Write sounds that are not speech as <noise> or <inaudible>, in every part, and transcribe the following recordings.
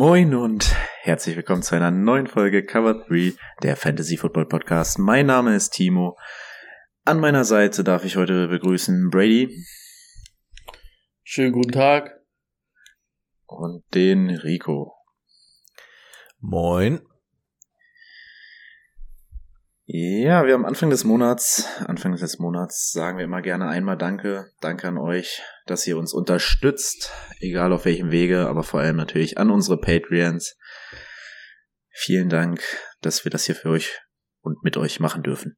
Moin und herzlich willkommen zu einer neuen Folge Cover 3, der Fantasy Football Podcast. Mein Name ist Timo. An meiner Seite darf ich heute begrüßen Brady Schönen guten Tag. und den Rico. Moin. Ja, wir am Anfang des Monats, Anfang des Monats sagen wir immer gerne einmal Danke. Danke an euch, dass ihr uns unterstützt, egal auf welchem Wege, aber vor allem natürlich an unsere Patreons. Vielen Dank, dass wir das hier für euch und mit euch machen dürfen.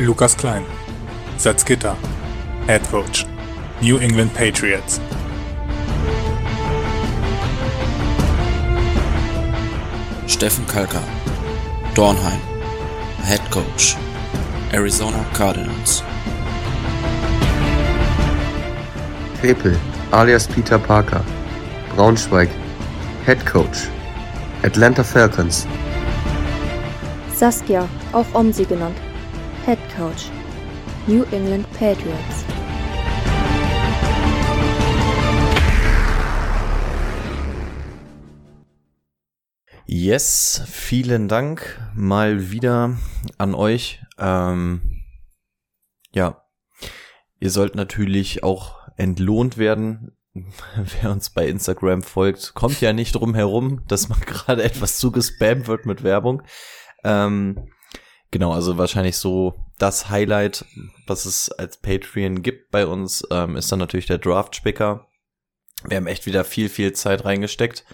Lukas Klein, Head Coach, New England Patriots. Steffen Kalka, Dornheim, Head Coach, Arizona Cardinals. Krepel, alias Peter Parker, Braunschweig, Head Coach, Atlanta Falcons, Saskia, auch Omsi genannt, Head Coach, New England Patriots. Yes, vielen Dank mal wieder an euch. Ähm, ja, ihr sollt natürlich auch entlohnt werden. <laughs> Wer uns bei Instagram folgt, kommt ja nicht drum herum, dass man <laughs> gerade etwas zugespammt wird mit Werbung. Ähm, genau, also wahrscheinlich so das Highlight, was es als Patreon gibt bei uns, ähm, ist dann natürlich der Draft-Spicker. Wir haben echt wieder viel, viel Zeit reingesteckt,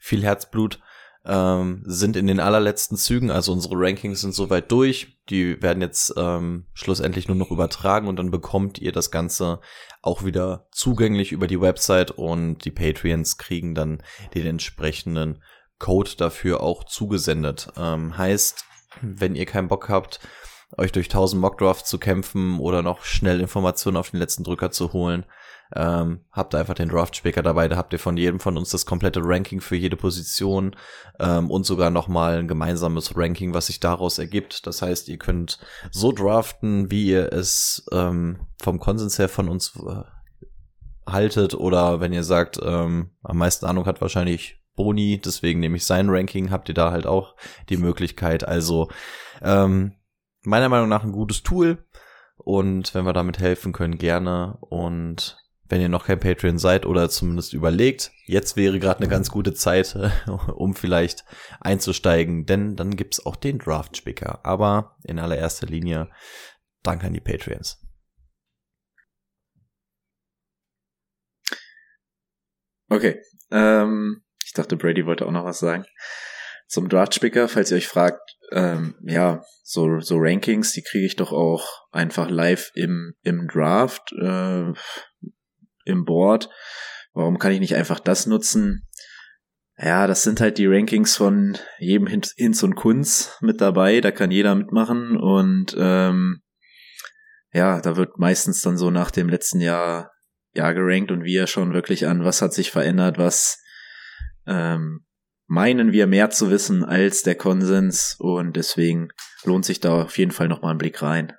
viel Herzblut ähm, sind in den allerletzten Zügen, also unsere Rankings sind soweit durch. Die werden jetzt ähm, schlussendlich nur noch übertragen und dann bekommt ihr das Ganze auch wieder zugänglich über die Website und die Patreons kriegen dann den entsprechenden Code dafür auch zugesendet. Ähm, heißt, wenn ihr keinen Bock habt, euch durch 1000 Mockdraft zu kämpfen oder noch schnell Informationen auf den letzten Drücker zu holen, ähm, habt einfach den Draft-Speaker dabei, da habt ihr von jedem von uns das komplette Ranking für jede Position ähm, und sogar nochmal ein gemeinsames Ranking, was sich daraus ergibt. Das heißt, ihr könnt so draften, wie ihr es ähm, vom Konsens her von uns äh, haltet oder wenn ihr sagt, ähm, am meisten Ahnung hat wahrscheinlich Boni, deswegen nehme ich sein Ranking, habt ihr da halt auch die Möglichkeit. Also ähm, meiner Meinung nach ein gutes Tool und wenn wir damit helfen können, gerne und wenn ihr noch kein Patreon seid oder zumindest überlegt, jetzt wäre gerade eine ganz gute Zeit, <laughs> um vielleicht einzusteigen, denn dann gibt's auch den Draft-Spicker. Aber in allererster Linie danke an die Patreons. Okay, ähm, ich dachte, Brady wollte auch noch was sagen. Zum Draft-Spicker, falls ihr euch fragt, ähm, ja, so, so Rankings, die kriege ich doch auch einfach live im, im Draft, äh, im Board. Warum kann ich nicht einfach das nutzen? Ja, das sind halt die Rankings von jedem Hinz und Kunz mit dabei, da kann jeder mitmachen und ähm, ja, da wird meistens dann so nach dem letzten Jahr Jahr gerankt und wir schon wirklich an, was hat sich verändert, was ähm, meinen wir mehr zu wissen als der Konsens und deswegen lohnt sich da auf jeden Fall nochmal ein Blick rein.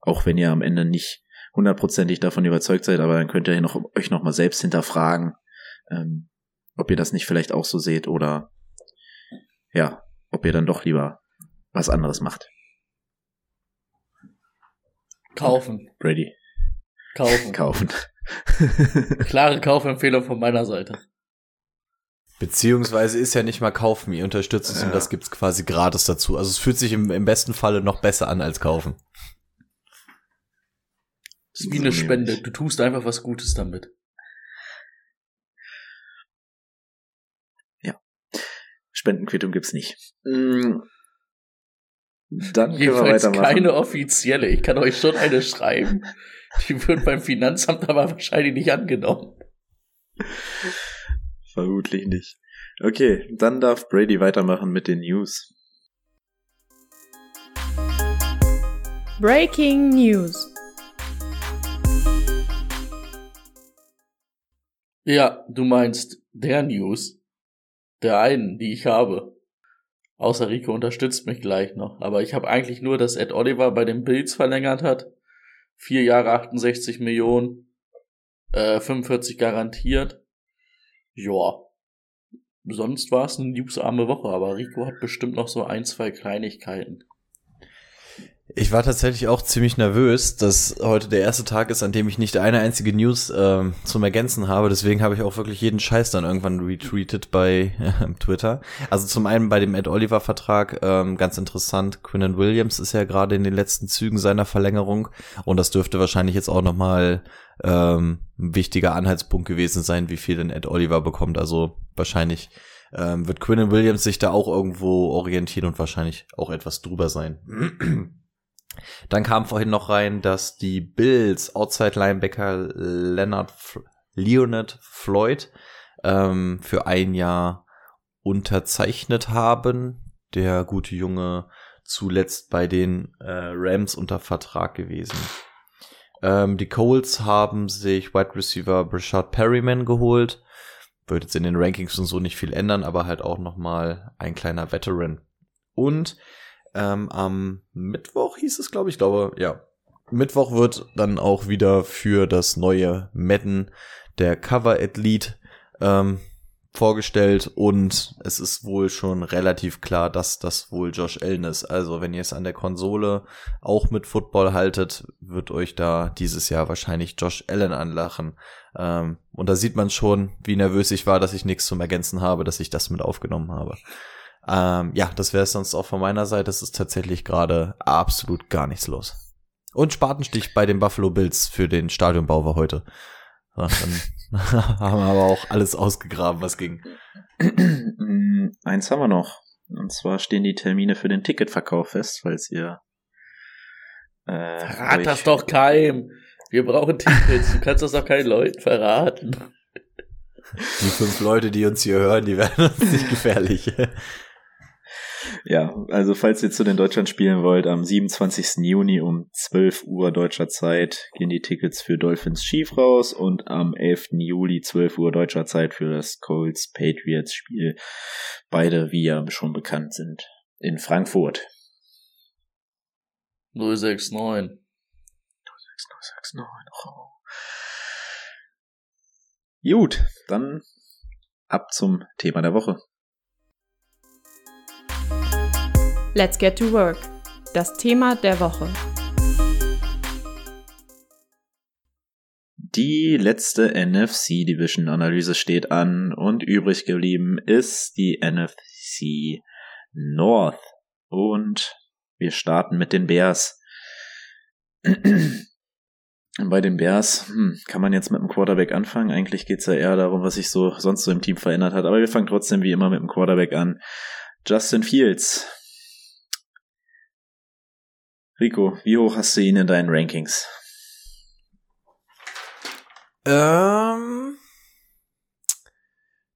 Auch wenn ihr am Ende nicht hundertprozentig davon überzeugt seid, aber dann könnt ihr noch, euch nochmal selbst hinterfragen, ähm, ob ihr das nicht vielleicht auch so seht oder ja, ob ihr dann doch lieber was anderes macht. Kaufen. Brady. Kaufen. <laughs> Kaufen. Klare Kaufempfehlung von meiner Seite. Beziehungsweise ist ja nicht mal kaufen, ihr unterstützt es Ja. und das gibt's quasi gratis dazu. Also es fühlt sich im, im besten Falle noch besser an als kaufen. Ist wie eine Spende. Du tust einfach was Gutes damit. Spendenquittung gibt's nicht. Mm. Dann können wir Jedenfalls weitermachen. keine offizielle. Ich kann euch schon eine schreiben. Die wird beim Finanzamt aber wahrscheinlich nicht angenommen. Vermutlich nicht. Okay, dann darf Brady weitermachen mit den News. Breaking News. Ja, du meinst der News. Der einen, die ich habe. Außer Rico unterstützt mich gleich noch. Aber ich habe eigentlich nur, dass Ed Oliver bei den Bills verlängert hat. Vier Jahre 68 Millionen. Äh, 45 garantiert. Ja. Sonst war es eine newsarme Woche, aber Rico hat bestimmt noch so ein, zwei Kleinigkeiten. Ich war tatsächlich auch ziemlich nervös, dass heute der erste Tag ist, an dem ich nicht eine einzige News ähm, zum Ergänzen habe. Deswegen habe ich auch wirklich jeden Scheiß dann irgendwann retweetet bei äh, <laughs> Twitter. Also zum einen bei dem Ed Oliver Vertrag ähm, ganz interessant. Quinnen Williams ist ja gerade in den letzten Zügen seiner Verlängerung und das dürfte wahrscheinlich jetzt auch noch mal ähm, ein wichtiger Anhaltspunkt gewesen sein, wie viel denn Ed Oliver bekommt. Also wahrscheinlich ähm, wird Quinnen Williams sich da auch irgendwo orientieren und wahrscheinlich auch etwas drüber sein. <clears throat> Dann kam vorhin noch rein, dass die Bills Outside Linebacker Leonard Leonard Floyd ähm, für ein Jahr unterzeichnet haben. Der gute Junge zuletzt bei den äh, Rams unter Vertrag gewesen. Ähm, die Colts haben sich Wide Receiver Brashard Perryman geholt. Wird jetzt in den Rankings und so nicht viel ändern, aber halt auch noch mal ein kleiner Veteran. Und ähm, am Mittwoch hieß es, glaube ich, glaube, ja. Mittwoch wird dann auch wieder für das neue Madden der Cover Athlete ähm, vorgestellt und es ist wohl schon relativ klar, dass das wohl Josh Allen ist. Also wenn ihr es an der Konsole auch mit Football haltet, wird euch da dieses Jahr wahrscheinlich Josh Allen anlachen. Ähm, und da sieht man schon, wie nervös ich war, dass ich nichts zum Ergänzen habe, dass ich das mit aufgenommen habe. Ähm, ja, das wäre es sonst auch von meiner Seite. Es ist tatsächlich gerade absolut gar nichts los. Und Spatenstich bei den Buffalo Bills für den Stadionbau war heute. Ja, dann <laughs> haben wir aber auch alles ausgegraben, was ging. <clears throat> Eins haben wir noch. Und zwar stehen die Termine für den Ticketverkauf fest, falls ihr. Äh, Verrat das doch keinem. Wir brauchen Tickets. Du kannst das doch keinen Leuten verraten. Die fünf Leute, die uns hier hören, die werden uns nicht gefährlich. <laughs> Ja, also falls ihr zu den Deutschland spielen wollt, am 27. Juni um 12 Uhr deutscher Zeit gehen die Tickets für Dolphins Chief raus und am 11. Juli 12 Uhr deutscher Zeit für das Colts Patriots Spiel. Beide, wie ja schon bekannt sind, in Frankfurt. 069. 069. Gut, dann ab zum Thema der Woche. Let's get to work. Das Thema der Woche. Die letzte NFC Division Analyse steht an und übrig geblieben ist die NFC North. Und wir starten mit den Bears. <clears throat> Bei den Bears hm, kann man jetzt mit dem Quarterback anfangen. Eigentlich geht's ja eher darum, was sich so sonst so im Team verändert hat. Aber wir fangen trotzdem wie immer mit dem Quarterback an. Justin Fields. Rico, wie hoch hast du ihn in deinen Rankings? Ähm.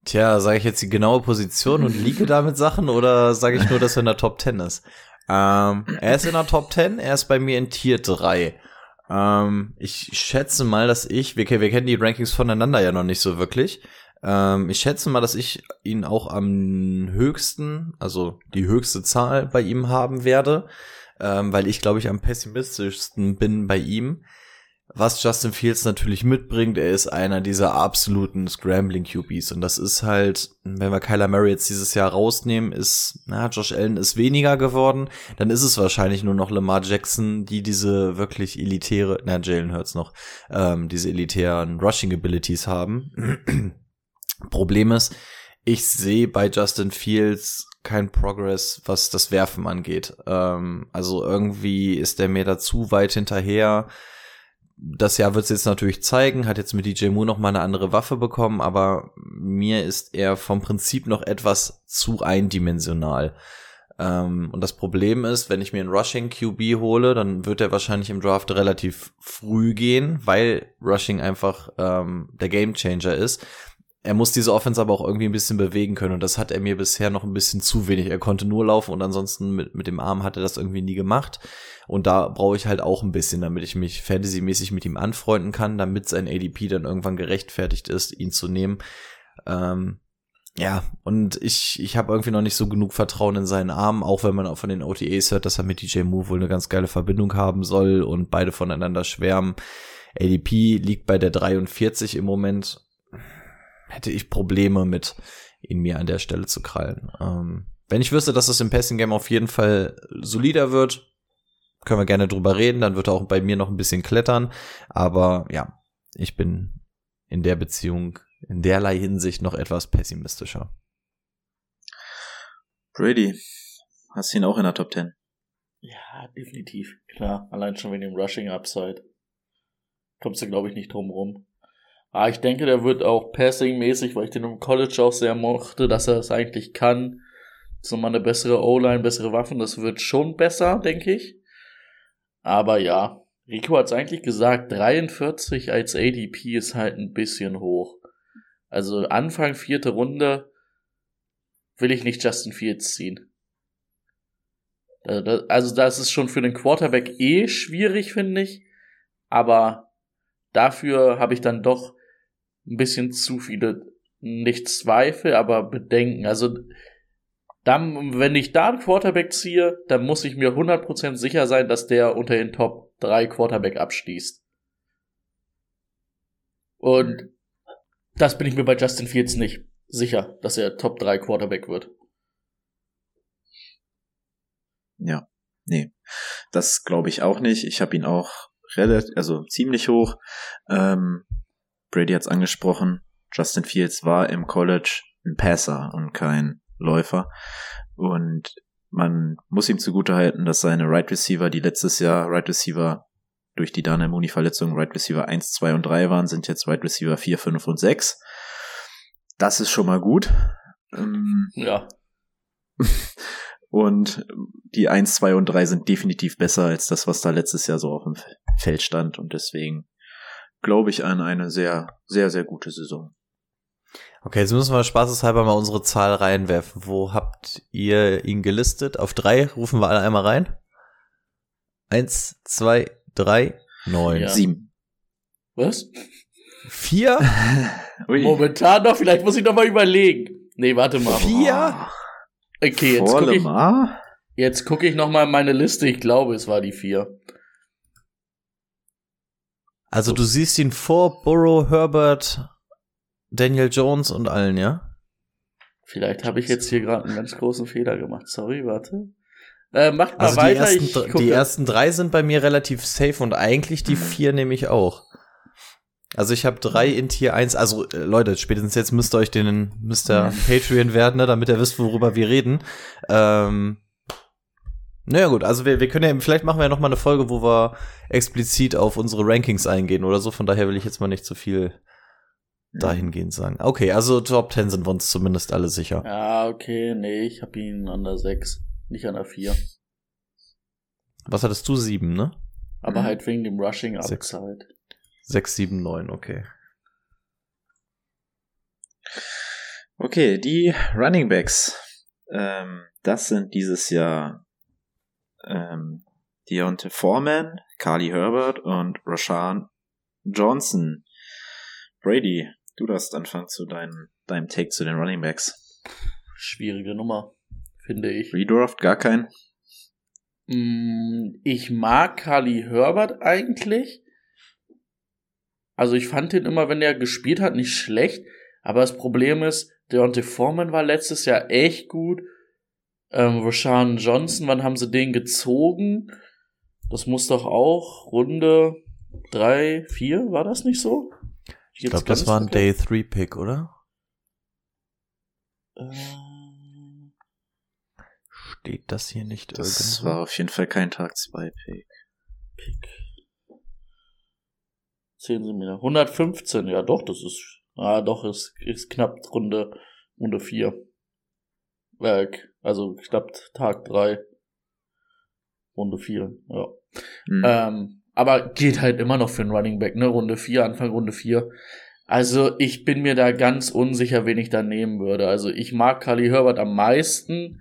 Tja, sage ich jetzt die genaue Position und liege damit Sachen oder sage ich nur, dass er in der Top 10 ist? Ähm, er ist in der Top 10, er ist bei mir in Tier 3. Ähm, ich schätze mal, dass ich, wir, wir kennen die Rankings voneinander ja noch nicht so wirklich. Ähm, ich schätze mal, dass ich ihn auch am höchsten, also die höchste Zahl bei ihm haben werde, ähm, weil ich glaube ich am pessimistischsten bin bei ihm. Was Justin Fields natürlich mitbringt, er ist einer dieser absoluten Scrambling QBs und das ist halt, wenn wir Kyler Murray jetzt dieses Jahr rausnehmen, ist, na, Josh Allen ist weniger geworden, dann ist es wahrscheinlich nur noch Lamar Jackson, die diese wirklich elitäre, na, Jalen Hurts noch, ähm, diese elitären Rushing Abilities haben. <clears throat> Problem ist, ich sehe bei Justin Fields kein Progress, was das Werfen angeht. Ähm, also irgendwie ist der mir da zu weit hinterher das Jahr wird es jetzt natürlich zeigen, hat jetzt mit DJ Moore noch mal eine andere Waffe bekommen, aber mir ist er vom Prinzip noch etwas zu eindimensional. Ähm, und das Problem ist, wenn ich mir einen Rushing QB hole, dann wird er wahrscheinlich im Draft relativ früh gehen, weil Rushing einfach ähm, der Gamechanger ist. Er muss diese Offense aber auch irgendwie ein bisschen bewegen können und das hat er mir bisher noch ein bisschen zu wenig. Er konnte nur laufen und ansonsten mit, mit dem Arm hat er das irgendwie nie gemacht. Und da brauche ich halt auch ein bisschen, damit ich mich fantasymäßig mit ihm anfreunden kann, damit sein ADP dann irgendwann gerechtfertigt ist, ihn zu nehmen. Ähm, ja, und ich, ich habe irgendwie noch nicht so genug Vertrauen in seinen Arm, auch wenn man auch von den OTAs hört, dass er mit DJ Moore wohl eine ganz geile Verbindung haben soll und beide voneinander schwärmen. ADP liegt bei der 43 im Moment hätte ich Probleme mit, ihn mir an der Stelle zu krallen. Ähm, wenn ich wüsste, dass es im Passing Game auf jeden Fall solider wird, können wir gerne drüber reden, dann wird er auch bei mir noch ein bisschen klettern. Aber ja, ich bin in der Beziehung in derlei Hinsicht noch etwas pessimistischer. Brady, hast du ihn auch in der Top 10? Ja, definitiv. Klar, allein schon wegen dem Rushing Upside. Kommst du, glaube ich, nicht drum rum. Ah, ich denke, der wird auch passing-mäßig, weil ich den im College auch sehr mochte, dass er es eigentlich kann. So mal eine bessere O-Line, bessere Waffen, das wird schon besser, denke ich. Aber ja, Rico hat es eigentlich gesagt, 43 als ADP ist halt ein bisschen hoch. Also Anfang vierte Runde will ich nicht Justin Fields ziehen. Also das ist schon für den Quarterback eh schwierig, finde ich. Aber dafür habe ich dann doch ein bisschen zu viele, nicht Zweifel, aber Bedenken. Also, dann, wenn ich da einen Quarterback ziehe, dann muss ich mir 100% sicher sein, dass der unter den Top 3 Quarterback abschließt. Und das bin ich mir bei Justin Fields nicht sicher, dass er Top 3 Quarterback wird. Ja, nee. Das glaube ich auch nicht. Ich habe ihn auch relativ, also ziemlich hoch. Ähm, Brady hat's angesprochen. Justin Fields war im College ein Passer und kein Läufer. Und man muss ihm zugutehalten, dass seine Right Receiver, die letztes Jahr Right Receiver durch die Dana Mooney Verletzung Right Receiver 1, 2 und 3 waren, sind jetzt Right Receiver 4, 5 und 6. Das ist schon mal gut. Ähm, ja. <laughs> Und die 1, 2 und 3 sind definitiv besser als das, was da letztes Jahr so auf dem Feld stand. Und deswegen glaube ich, an eine sehr, sehr, sehr gute Saison. Okay, jetzt müssen wir spaßeshalber mal unsere Zahl reinwerfen. Wo habt ihr ihn gelistet? Auf drei rufen wir alle einmal rein. Eins, zwei, drei, neun, ja. sieben. Was? Vier? <laughs> Momentan noch, vielleicht muss ich noch mal überlegen. Nee, warte mal. Vier? Okay, jetzt gucke ich, jetzt guck ich noch mal in meine Liste. Ich glaube, es war die vier. Also du siehst ihn vor Burrow, Herbert, Daniel Jones und allen, ja? Vielleicht habe ich jetzt hier gerade einen ganz großen Fehler gemacht. Sorry, warte. Äh, macht mal also weiter. Die ersten, die ersten drei sind bei mir relativ safe und eigentlich die mhm. vier nehme ich auch. Also ich habe drei in Tier 1, also äh, Leute, spätestens jetzt müsst ihr euch den Mr. Mhm. Patreon werden, ne, damit ihr wisst, worüber wir reden. Ähm, naja gut, also wir, wir können ja, vielleicht machen wir ja noch mal eine Folge, wo wir explizit auf unsere Rankings eingehen oder so. Von daher will ich jetzt mal nicht zu viel dahingehend sagen. Okay, also Top 10 sind wir uns zumindest alle sicher. Ja, okay, nee, ich habe ihn an der 6, nicht an der 4. Was hattest du? 7, ne? Aber mhm. halt wegen dem Rushing Upside. 6, 7, 9, okay. Okay, die Running Backs. Ähm, das sind dieses Jahr ähm, Deontay Foreman, Carly Herbert und Rashawn Johnson. Brady, du darfst anfangen zu deinem, deinem Take zu den Running Backs. Schwierige Nummer, finde ich. Redraft, gar kein? Mm, ich mag Carly Herbert eigentlich. Also ich fand ihn immer, wenn er gespielt hat, nicht schlecht. Aber das Problem ist, Deontay Foreman war letztes Jahr echt gut ähm, Rashawn Johnson, wann haben sie den gezogen? Das muss doch auch Runde 3, 4, war das nicht so? Ich, ich glaube, das war ein Day 3 Pick, oder? Äh, Steht das hier nicht Das irgendwo? war auf jeden Fall kein Tag 2 Pick. Pick. Sehen Sie mir. 115, ja doch, das ist, ah doch, ist, ist knapp Runde, Runde 4. Äh, also knapp Tag drei. Runde vier, ja. Mhm. Ähm, aber geht halt immer noch für einen Running Back, ne? Runde vier, Anfang Runde vier. Also ich bin mir da ganz unsicher, wen ich da nehmen würde. Also ich mag Kali Herbert am meisten.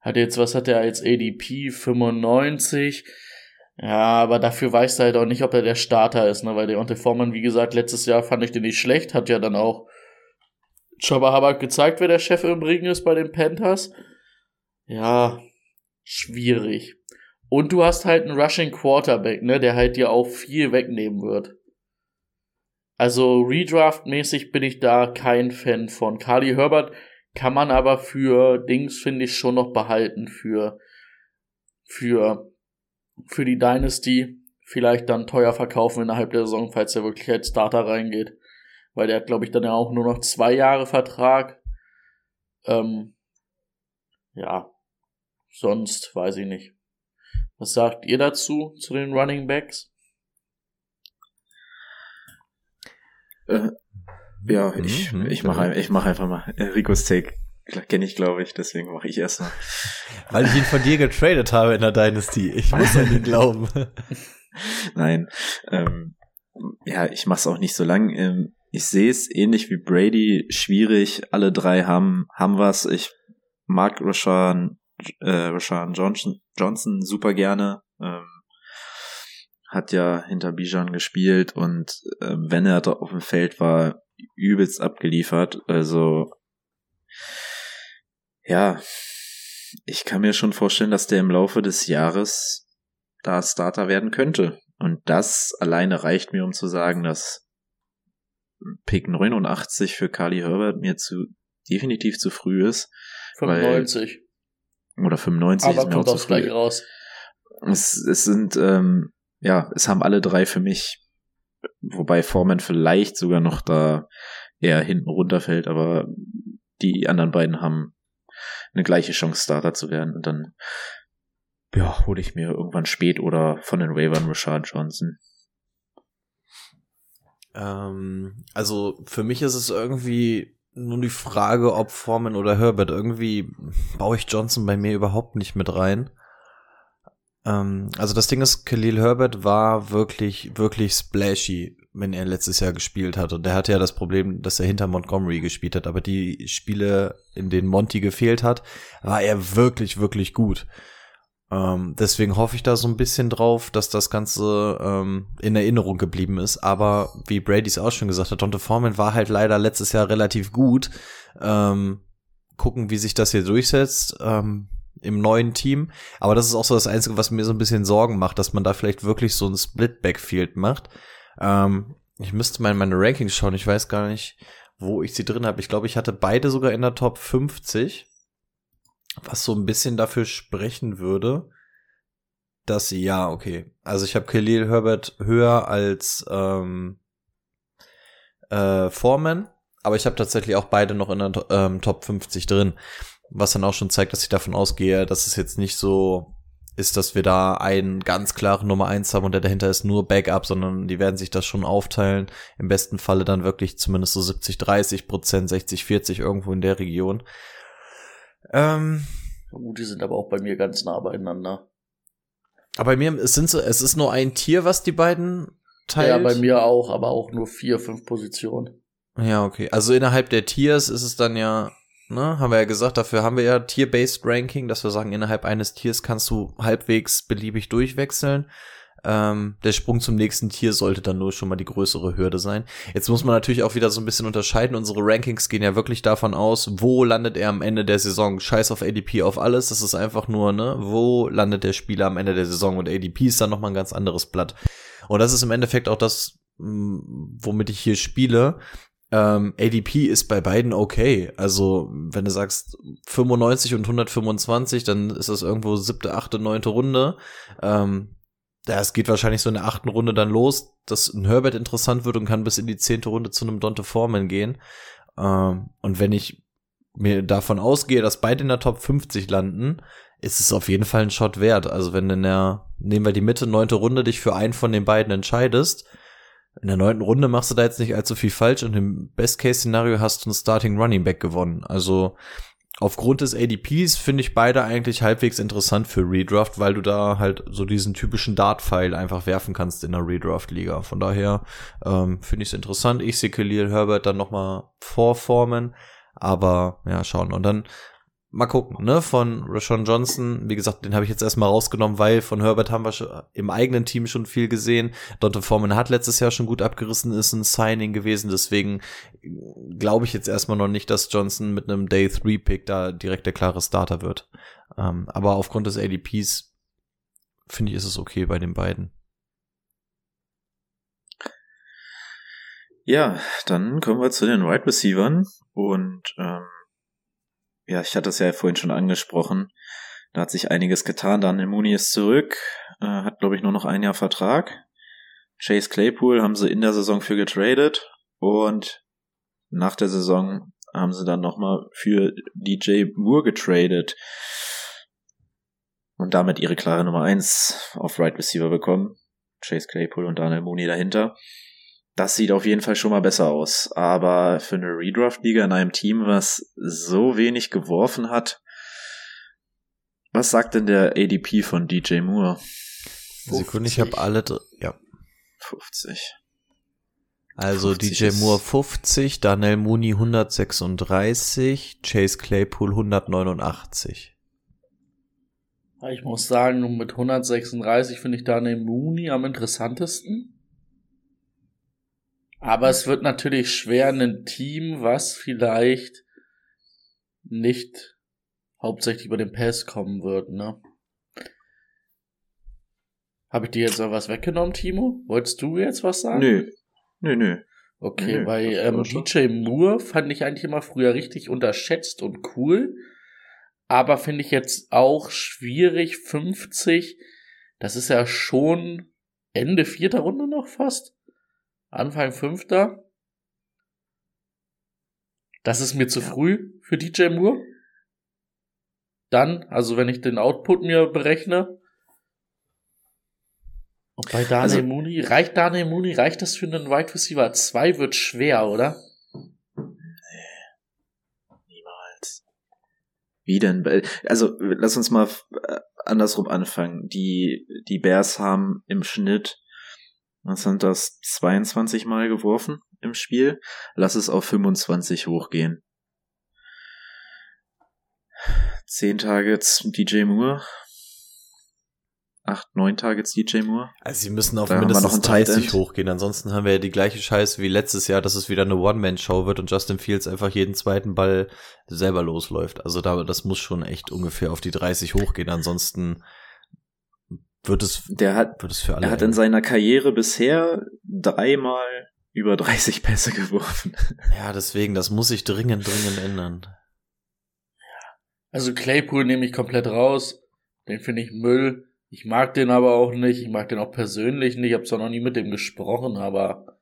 Hat jetzt, was hat er als ADP? 95. Ja, aber dafür weißt du halt auch nicht, ob er der Starter ist, ne? Weil der Onte Foreman, wie gesagt, letztes Jahr fand ich den nicht schlecht, hat ja dann auch Chaba Hubbard gezeigt, wer der Chef im Ring ist bei den Panthers. Ja, schwierig. Und du hast halt einen Rushing Quarterback, ne, der halt dir auch viel wegnehmen wird. Also Redraft-mäßig bin ich da kein Fan von. Carly Herbert kann man aber für Dings, finde ich, schon noch behalten für, für, für die Dynasty. Vielleicht dann teuer verkaufen innerhalb der Saison, falls er wirklich als Starter reingeht. Weil der hat, glaube ich, dann ja auch nur noch zwei Jahre Vertrag. Ähm, ja, sonst weiß ich nicht. Was sagt ihr dazu, zu den Running Backs? Äh, ja, ich, Mhm, ich mache ich mach einfach mal. Äh, Ricos Take kenne ich, glaube ich, deswegen mache ich erst mal. <laughs> Weil ich ihn von dir getradet habe in der Dynasty. Ich muss an ihn glauben. <laughs> Nein, ähm, ja, ich mache es auch nicht so lang. Ähm, ich sehe es ähnlich wie Brady, schwierig. Alle drei haben haben was. Ich mag Rashawn, äh, Rashawn Johnson, Johnson super gerne. Ähm, hat ja hinter Bijan gespielt und äh, wenn er da auf dem Feld war, übelst abgeliefert. Also ja, ich kann mir schon vorstellen, dass der im Laufe des Jahres da Starter werden könnte. Und das alleine reicht mir, um zu sagen, dass Pick 89 für Carly Herbert mir zu definitiv zu früh ist. 95. Weil, oder 95 Aber ist mir kommt auch zu früh. gleich raus. Es, es sind, ähm, ja, es haben alle drei für mich, wobei Foreman vielleicht sogar noch da eher hinten runterfällt, aber die anderen beiden haben eine gleiche Chance, Starter zu werden. Und dann, ja, hole ich mir irgendwann spät oder von den Ravern Rashad Johnson. Ähm, also für mich ist es irgendwie nur die Frage, ob Foreman oder Herbert. Irgendwie baue ich Johnson bei mir überhaupt nicht mit rein. Ähm, also das Ding ist, Khalil Herbert war wirklich, wirklich splashy, wenn er letztes Jahr gespielt hat. Und der hatte ja das Problem, dass er hinter Montgomery gespielt hat. Aber die Spiele, in denen Monty gefehlt hat, war er wirklich, wirklich gut. Ähm, deswegen hoffe ich da so ein bisschen drauf, dass das Ganze ähm, in Erinnerung geblieben ist. Aber wie Brady's auch schon gesagt hat, Dante Foreman war halt leider letztes Jahr relativ gut. Ähm, gucken, wie sich das hier durchsetzt ähm, im neuen Team. Aber das ist auch so das Einzige, was mir so ein bisschen Sorgen macht, dass man da vielleicht wirklich so ein Split-Backfield macht. Ähm, ich müsste mal in meine Rankings schauen. Ich weiß gar nicht, wo ich sie drin habe. Ich glaube, ich hatte beide sogar in der Top 50 was so ein bisschen dafür sprechen würde, dass sie, ja, okay. Also ich habe Khalil Herbert höher als ähm, äh, Foreman, aber ich habe tatsächlich auch beide noch in der ähm, Top 50 drin, was dann auch schon zeigt, dass ich davon ausgehe, dass es jetzt nicht so ist, dass wir da einen ganz klaren Nummer eins haben und der dahinter ist nur Backup, sondern die werden sich das schon aufteilen. Im besten Falle dann wirklich zumindest so 70, 30 Prozent, 60, 40 irgendwo in der Region. Ähm, oh, die sind aber auch bei mir ganz nah beieinander. Aber bei mir, es sind so, es ist nur ein Tier, was die beiden teilt. Ja, bei mir auch, aber auch nur vier, fünf Positionen. Ja, okay. Also innerhalb der Tiers ist es dann ja, ne, haben wir ja gesagt, dafür haben wir ja Tier-Based Ranking, dass wir sagen, innerhalb eines Tiers kannst du halbwegs beliebig durchwechseln. Ähm, der Sprung zum nächsten Tier sollte dann nur schon mal die größere Hürde sein. Jetzt muss man natürlich auch wieder so ein bisschen unterscheiden. Unsere Rankings gehen ja wirklich davon aus, wo landet er am Ende der Saison. Scheiß auf ADP auf alles. Das ist einfach nur, ne, wo landet der Spieler am Ende der Saison und ADP ist dann nochmal ein ganz anderes Blatt. Und das ist im Endeffekt auch das, womit ich hier spiele. Ähm, ADP ist bei beiden okay. Also, wenn du sagst 95 und 125, dann ist das irgendwo siebte, achte, neunte Runde. Ähm, es geht wahrscheinlich so in der achten Runde dann los, dass ein Herbert interessant wird und kann bis in die zehnte Runde zu einem Dante Foreman gehen. Ähm, und wenn ich mir davon ausgehe, dass beide in der Top 50 landen, ist es auf jeden Fall ein Shot wert. Also wenn in der, nehmen wir die Mitte, neunte Runde, dich für einen von den beiden entscheidest, in der neunten Runde machst du da jetzt nicht allzu viel falsch und im Best-Case-Szenario hast du einen Starting Running Back gewonnen. Also aufgrund des ADPs finde ich beide eigentlich halbwegs interessant für Redraft, weil du da halt so diesen typischen Dart-Pfeil einfach werfen kannst in der Redraft-Liga. Von daher ähm, finde ich es interessant. Ich sehe Khalil Herbert dann nochmal vorformen, aber ja, schauen. Und dann mal gucken, ne, von Rashawn Johnson, wie gesagt, den habe ich jetzt erstmal rausgenommen, weil von Herbert haben wir schon im eigenen Team schon viel gesehen. Dante Foreman hat letztes Jahr schon gut abgerissen, ist ein Signing gewesen, deswegen glaube ich jetzt erstmal noch nicht, dass Johnson mit einem Day 3 Pick da direkt der klare Starter wird. Ähm, aber aufgrund des ADPs finde ich, ist es okay bei den beiden. Ja, dann kommen wir zu den Wide right Receivern und ähm, ja, ich hatte es ja vorhin schon angesprochen. Da hat sich einiges getan. Daniel Mooney ist zurück, äh, hat glaube ich nur noch ein Jahr Vertrag. Chase Claypool haben sie in der Saison für getradet und nach der Saison haben sie dann nochmal für DJ Moore getradet und damit ihre klare Nummer eins auf Right Receiver bekommen. Chase Claypool und Daniel Mooney dahinter. Das sieht auf jeden Fall schon mal besser aus. Aber für eine Redraft-Liga in einem Team, was so wenig geworfen hat, was sagt denn der ADP von DJ Moore? Sekunde, ich habe alle, ja. 50. Also 50 DJ Moore 50, Daniel Mooney 136, Chase Claypool 189. Ich muss sagen, mit 136 finde ich Daniel Mooney am interessantesten. Aber es wird natürlich schwer, ein Team, was vielleicht nicht hauptsächlich über den Pass kommen wird, ne? Habe ich dir jetzt noch was weggenommen, Timo? Wolltest du jetzt was sagen? Nö. Nö, nö. Okay, nö, weil ähm, DJ Moore fand ich eigentlich immer früher richtig unterschätzt und cool. Aber finde ich jetzt auch schwierig, 50. Das ist ja schon Ende vierter Runde noch fast. Anfang fünfter. Das ist mir zu ja. früh für DJ Moore. Dann, also wenn ich den Output mir berechne. Und bei Daniel also, Mooney, reicht Daniel Mooney, reicht das für einen Wide Receiver 2? Wird schwer, oder? Niemals. Wie denn? Also, lass uns mal äh, andersrum anfangen. Die, die Bears haben im Schnitt was sind das, 22 Mal geworfen im Spiel. Lass es auf 25 hochgehen. 10 Targets DJ Moore. 8, 9 Targets DJ Moore. Also sie müssen auf da mindestens 30 hochgehen, ansonsten haben wir ja die gleiche Scheiße wie letztes Jahr, dass es wieder eine One-Man-Show wird und Justin Fields einfach jeden zweiten Ball selber losläuft. Also da, das muss schon echt ungefähr auf die 30 hochgehen, ansonsten wird es, der hat, wird es für alle. Er hat in seiner Karriere bisher dreimal über 30 Pässe geworfen. <laughs> Ja, deswegen, das muss sich dringend, dringend ändern. Also Claypool nehme ich komplett raus. Den finde ich Müll. Ich mag den aber auch nicht. Ich mag den auch persönlich nicht. Ich habe zwar noch nie mit dem gesprochen, aber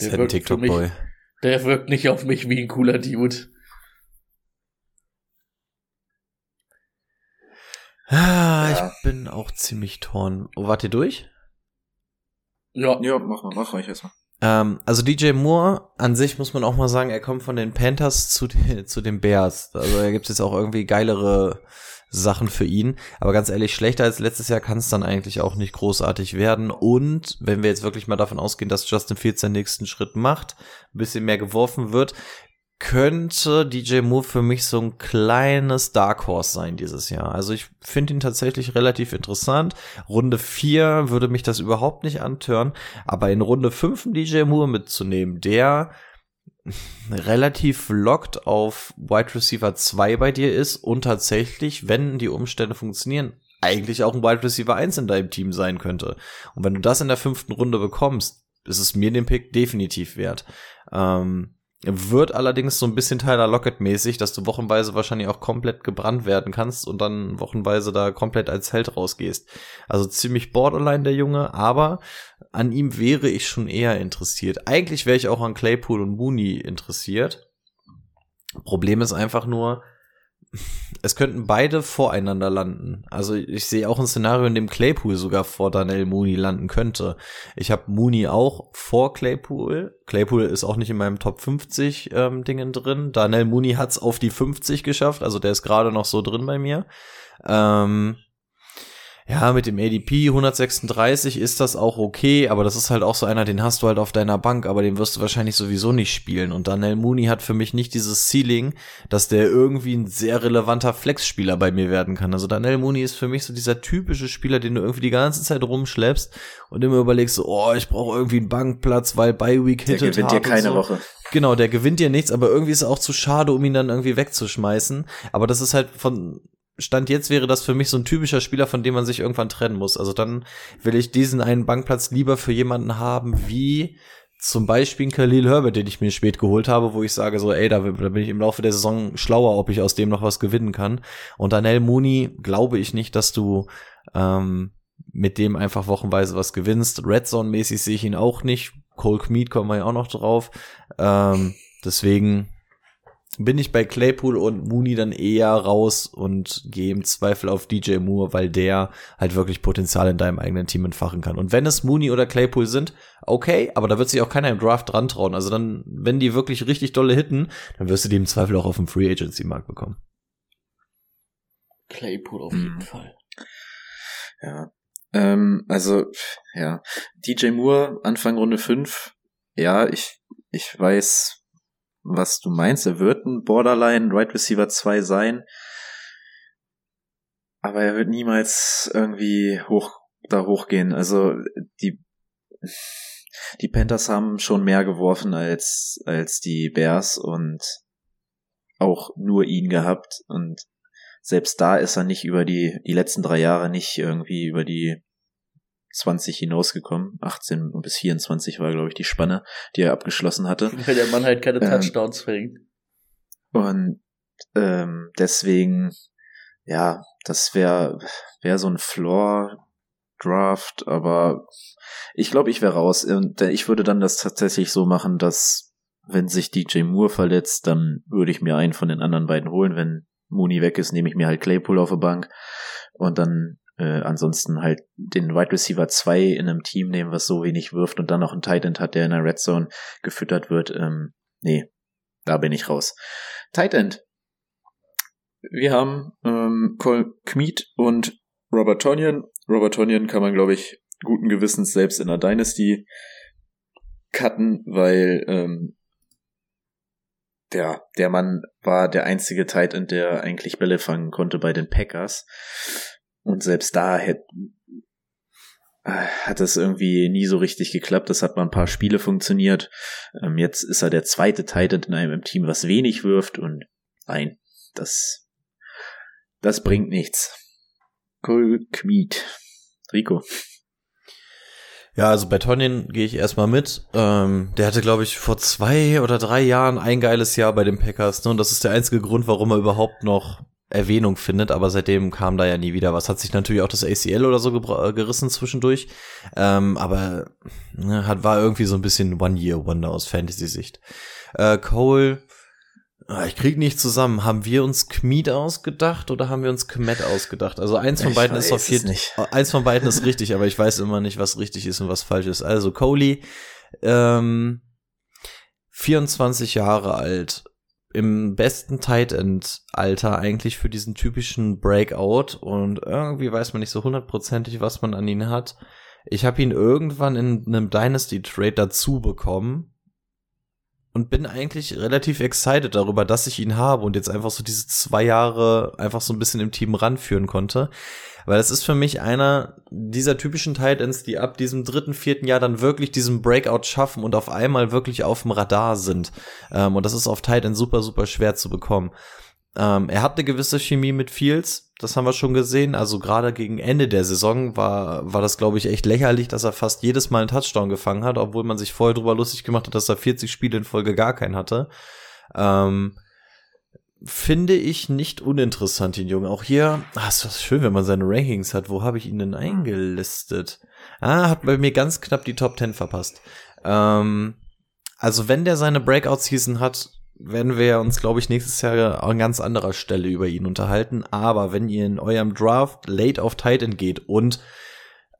der wirkt, für mich, der wirkt nicht auf mich wie ein cooler Dude. Ah, ja. ich bin auch ziemlich torn. Oh, wart ihr durch? Ja. Ja, mach mal, mach ruhig erstmal. Ähm, also DJ Moore, an sich muss man auch mal sagen, er kommt von den Panthers zu, den, <laughs> zu den Bears. Also da gibt es jetzt auch irgendwie geilere Sachen für ihn. Aber ganz ehrlich, schlechter als letztes Jahr kann es dann eigentlich auch nicht großartig werden. Und wenn wir jetzt wirklich mal davon ausgehen, dass Justin Fields den nächsten Schritt macht, ein bisschen mehr geworfen wird, könnte DJ Moore für mich so ein kleines Dark Horse sein dieses Jahr. Also ich finde ihn tatsächlich relativ interessant. Runde 4 würde mich das überhaupt nicht antören, aber in Runde 5 einen DJ Moore mitzunehmen, der <laughs> relativ lockt auf Wide Receiver 2 bei dir ist und tatsächlich, wenn die Umstände funktionieren, eigentlich auch ein Wide Receiver 1 in deinem Team sein könnte. Und wenn du das in der fünften Runde bekommst, ist es mir den Pick definitiv wert. Ähm, wird allerdings so ein bisschen Tyler Lockett-mäßig, dass du wochenweise wahrscheinlich auch komplett gebrannt werden kannst und dann wochenweise da komplett als Held rausgehst. Also ziemlich borderline der Junge, aber an ihm wäre ich schon eher interessiert. Eigentlich wäre ich auch an Claypool und Mooney interessiert. Problem ist einfach nur, es könnten beide voreinander landen. Also ich sehe auch ein Szenario, in dem Claypool sogar vor Daniel Mooney landen könnte. Ich habe Mooney auch vor Claypool. Claypool ist auch nicht in meinem Top 50 ähm, Dingen drin. Daniel Mooney hat's auf die 50 geschafft, also der ist gerade noch so drin bei mir. Ähm, ja, mit dem ADP 136 ist das auch okay, aber das ist halt auch so einer, den hast du halt auf deiner Bank, aber den wirst du wahrscheinlich sowieso nicht spielen. Und Daniel Mooney hat für mich nicht dieses Ceiling, dass der irgendwie ein sehr relevanter Flex-Spieler bei mir werden kann. Also Daniel Mooney ist für mich so dieser typische Spieler, den du irgendwie die ganze Zeit rumschleppst und immer überlegst, so, oh, ich brauche irgendwie einen Bankplatz, weil bei Week Der gewinnt dir keine so. Woche. Genau, der gewinnt dir nichts, aber irgendwie ist er auch zu schade, um ihn dann irgendwie wegzuschmeißen. Aber das ist halt von Stand jetzt wäre das für mich so ein typischer Spieler, von dem man sich irgendwann trennen muss. Also dann will ich diesen einen Bankplatz lieber für jemanden haben, wie zum Beispiel Khalil Herbert, den ich mir spät geholt habe, wo ich sage so, ey, da, da bin ich im Laufe der Saison schlauer, ob ich aus dem noch was gewinnen kann. Und Daniel Mooney glaube ich nicht, dass du ähm, mit dem einfach wochenweise was gewinnst. Red Zone-mäßig sehe ich ihn auch nicht. Cole Kmead kommen wir ja auch noch drauf. Ähm, deswegen bin ich bei Claypool und Mooney dann eher raus und gehe im Zweifel auf DJ Moore, weil der halt wirklich Potenzial in deinem eigenen Team entfachen kann. Und wenn es Mooney oder Claypool sind, okay, aber da wird sich auch keiner im Draft dran trauen. Also dann, wenn die wirklich richtig dolle hitten, dann wirst du die im Zweifel auch auf dem Free Agency Markt bekommen. Claypool auf jeden mhm. Fall. Ja. Ähm, also, ja. DJ Moore, Anfang Runde 5. Ja, ich, ich weiß, was du meinst. Er wird ein Borderline Right Receiver 2 sein. Aber er wird niemals irgendwie hoch, da hochgehen. Also, die, die Panthers haben schon mehr geworfen als, als die Bears und auch nur ihn gehabt und selbst da ist er nicht über die, die letzten drei Jahre nicht irgendwie über die 20 hinausgekommen. 18 bis 24 war, glaube ich, die Spanne, die er abgeschlossen hatte. <laughs> Weil der Mann halt keine ähm, Touchdowns fängt. Und ähm, deswegen, ja, das wäre wär so ein Floor-Draft, aber ich glaube, ich wäre raus. Und ich würde dann das tatsächlich so machen, dass wenn sich DJ Moore verletzt, dann würde ich mir einen von den anderen beiden holen. Wenn Mooney weg ist, nehme ich mir halt Claypool auf der Bank und dann äh, ansonsten halt den Wide Receiver 2 in einem Team nehmen, was so wenig wirft und dann noch einen Tight End hat, der in der Red Zone gefüttert wird. Ähm, nee, da bin ich raus. Tight End. Wir haben ähm, Cole Kmeet und Robert Tonyan. Robert Tonyan kann man, glaube ich, guten Gewissens selbst in der Dynasty cutten, weil ähm, der, der Mann war der einzige Tight End, der eigentlich Bälle fangen konnte bei den Packers. Und selbst da hätte, äh, hat es irgendwie nie so richtig geklappt. Das hat mal ein paar Spiele funktioniert. Ähm, jetzt ist er der zweite Titan in einem Team, was wenig wirft und nein, das, das bringt nichts. Cole Kmeet. Rico. Ja, also bei Tonin gehe ich erstmal mit. Ähm, der hatte, glaube ich, vor zwei oder drei Jahren ein geiles Jahr bei den Packers. Ne? Und das ist der einzige Grund, warum er überhaupt noch Erwähnung findet, aber seitdem kam da ja nie wieder was. Hat sich natürlich auch das ACL oder so äh, gerissen zwischendurch, ähm, aber ne, hat war irgendwie so ein bisschen One-Year-Wonder aus Fantasy-Sicht. Äh, Cole, ah, ich krieg nicht zusammen. Haben wir uns Kmeet ausgedacht oder haben wir uns Kmet ausgedacht? Also eins von ich beiden ist auf jeden eins von beiden ist richtig, aber ich weiß immer nicht, was richtig ist und was falsch ist. Also Coley, ähm, 24 Jahre alt, im besten Tight End Alter eigentlich für diesen typischen Breakout und irgendwie weiß man nicht so hundertprozentig, was man an ihn hat. Ich habe ihn irgendwann in einem Dynasty Trade dazu bekommen und bin eigentlich relativ excited darüber, dass ich ihn habe und jetzt einfach so diese zwei Jahre einfach so ein bisschen im Team ranführen konnte. Weil es ist für mich einer dieser typischen Titans, die ab diesem dritten, vierten Jahr dann wirklich diesen Breakout schaffen und auf einmal wirklich auf dem Radar sind. Ähm, und das ist auf Titan super, super schwer zu bekommen. Ähm, er hat eine gewisse Chemie mit Fields, das haben wir schon gesehen. Also gerade gegen Ende der Saison war, war das, glaube ich, echt lächerlich, dass er fast jedes Mal einen Touchdown gefangen hat, obwohl man sich vorher drüber lustig gemacht hat, dass er 40 Spiele in Folge gar keinen hatte. Ähm, finde ich nicht uninteressant, den Jungen. Auch hier, ah, ist das schön, wenn man seine Rankings hat. Wo habe ich ihn denn eingelistet? Ah, hat bei mir ganz knapp die Top 10 verpasst. Ähm, also wenn der seine Breakout-Season hat, werden wir uns, glaube ich, nächstes Jahr an ganz anderer Stelle über ihn unterhalten. Aber wenn ihr in eurem Draft late auf Titan geht und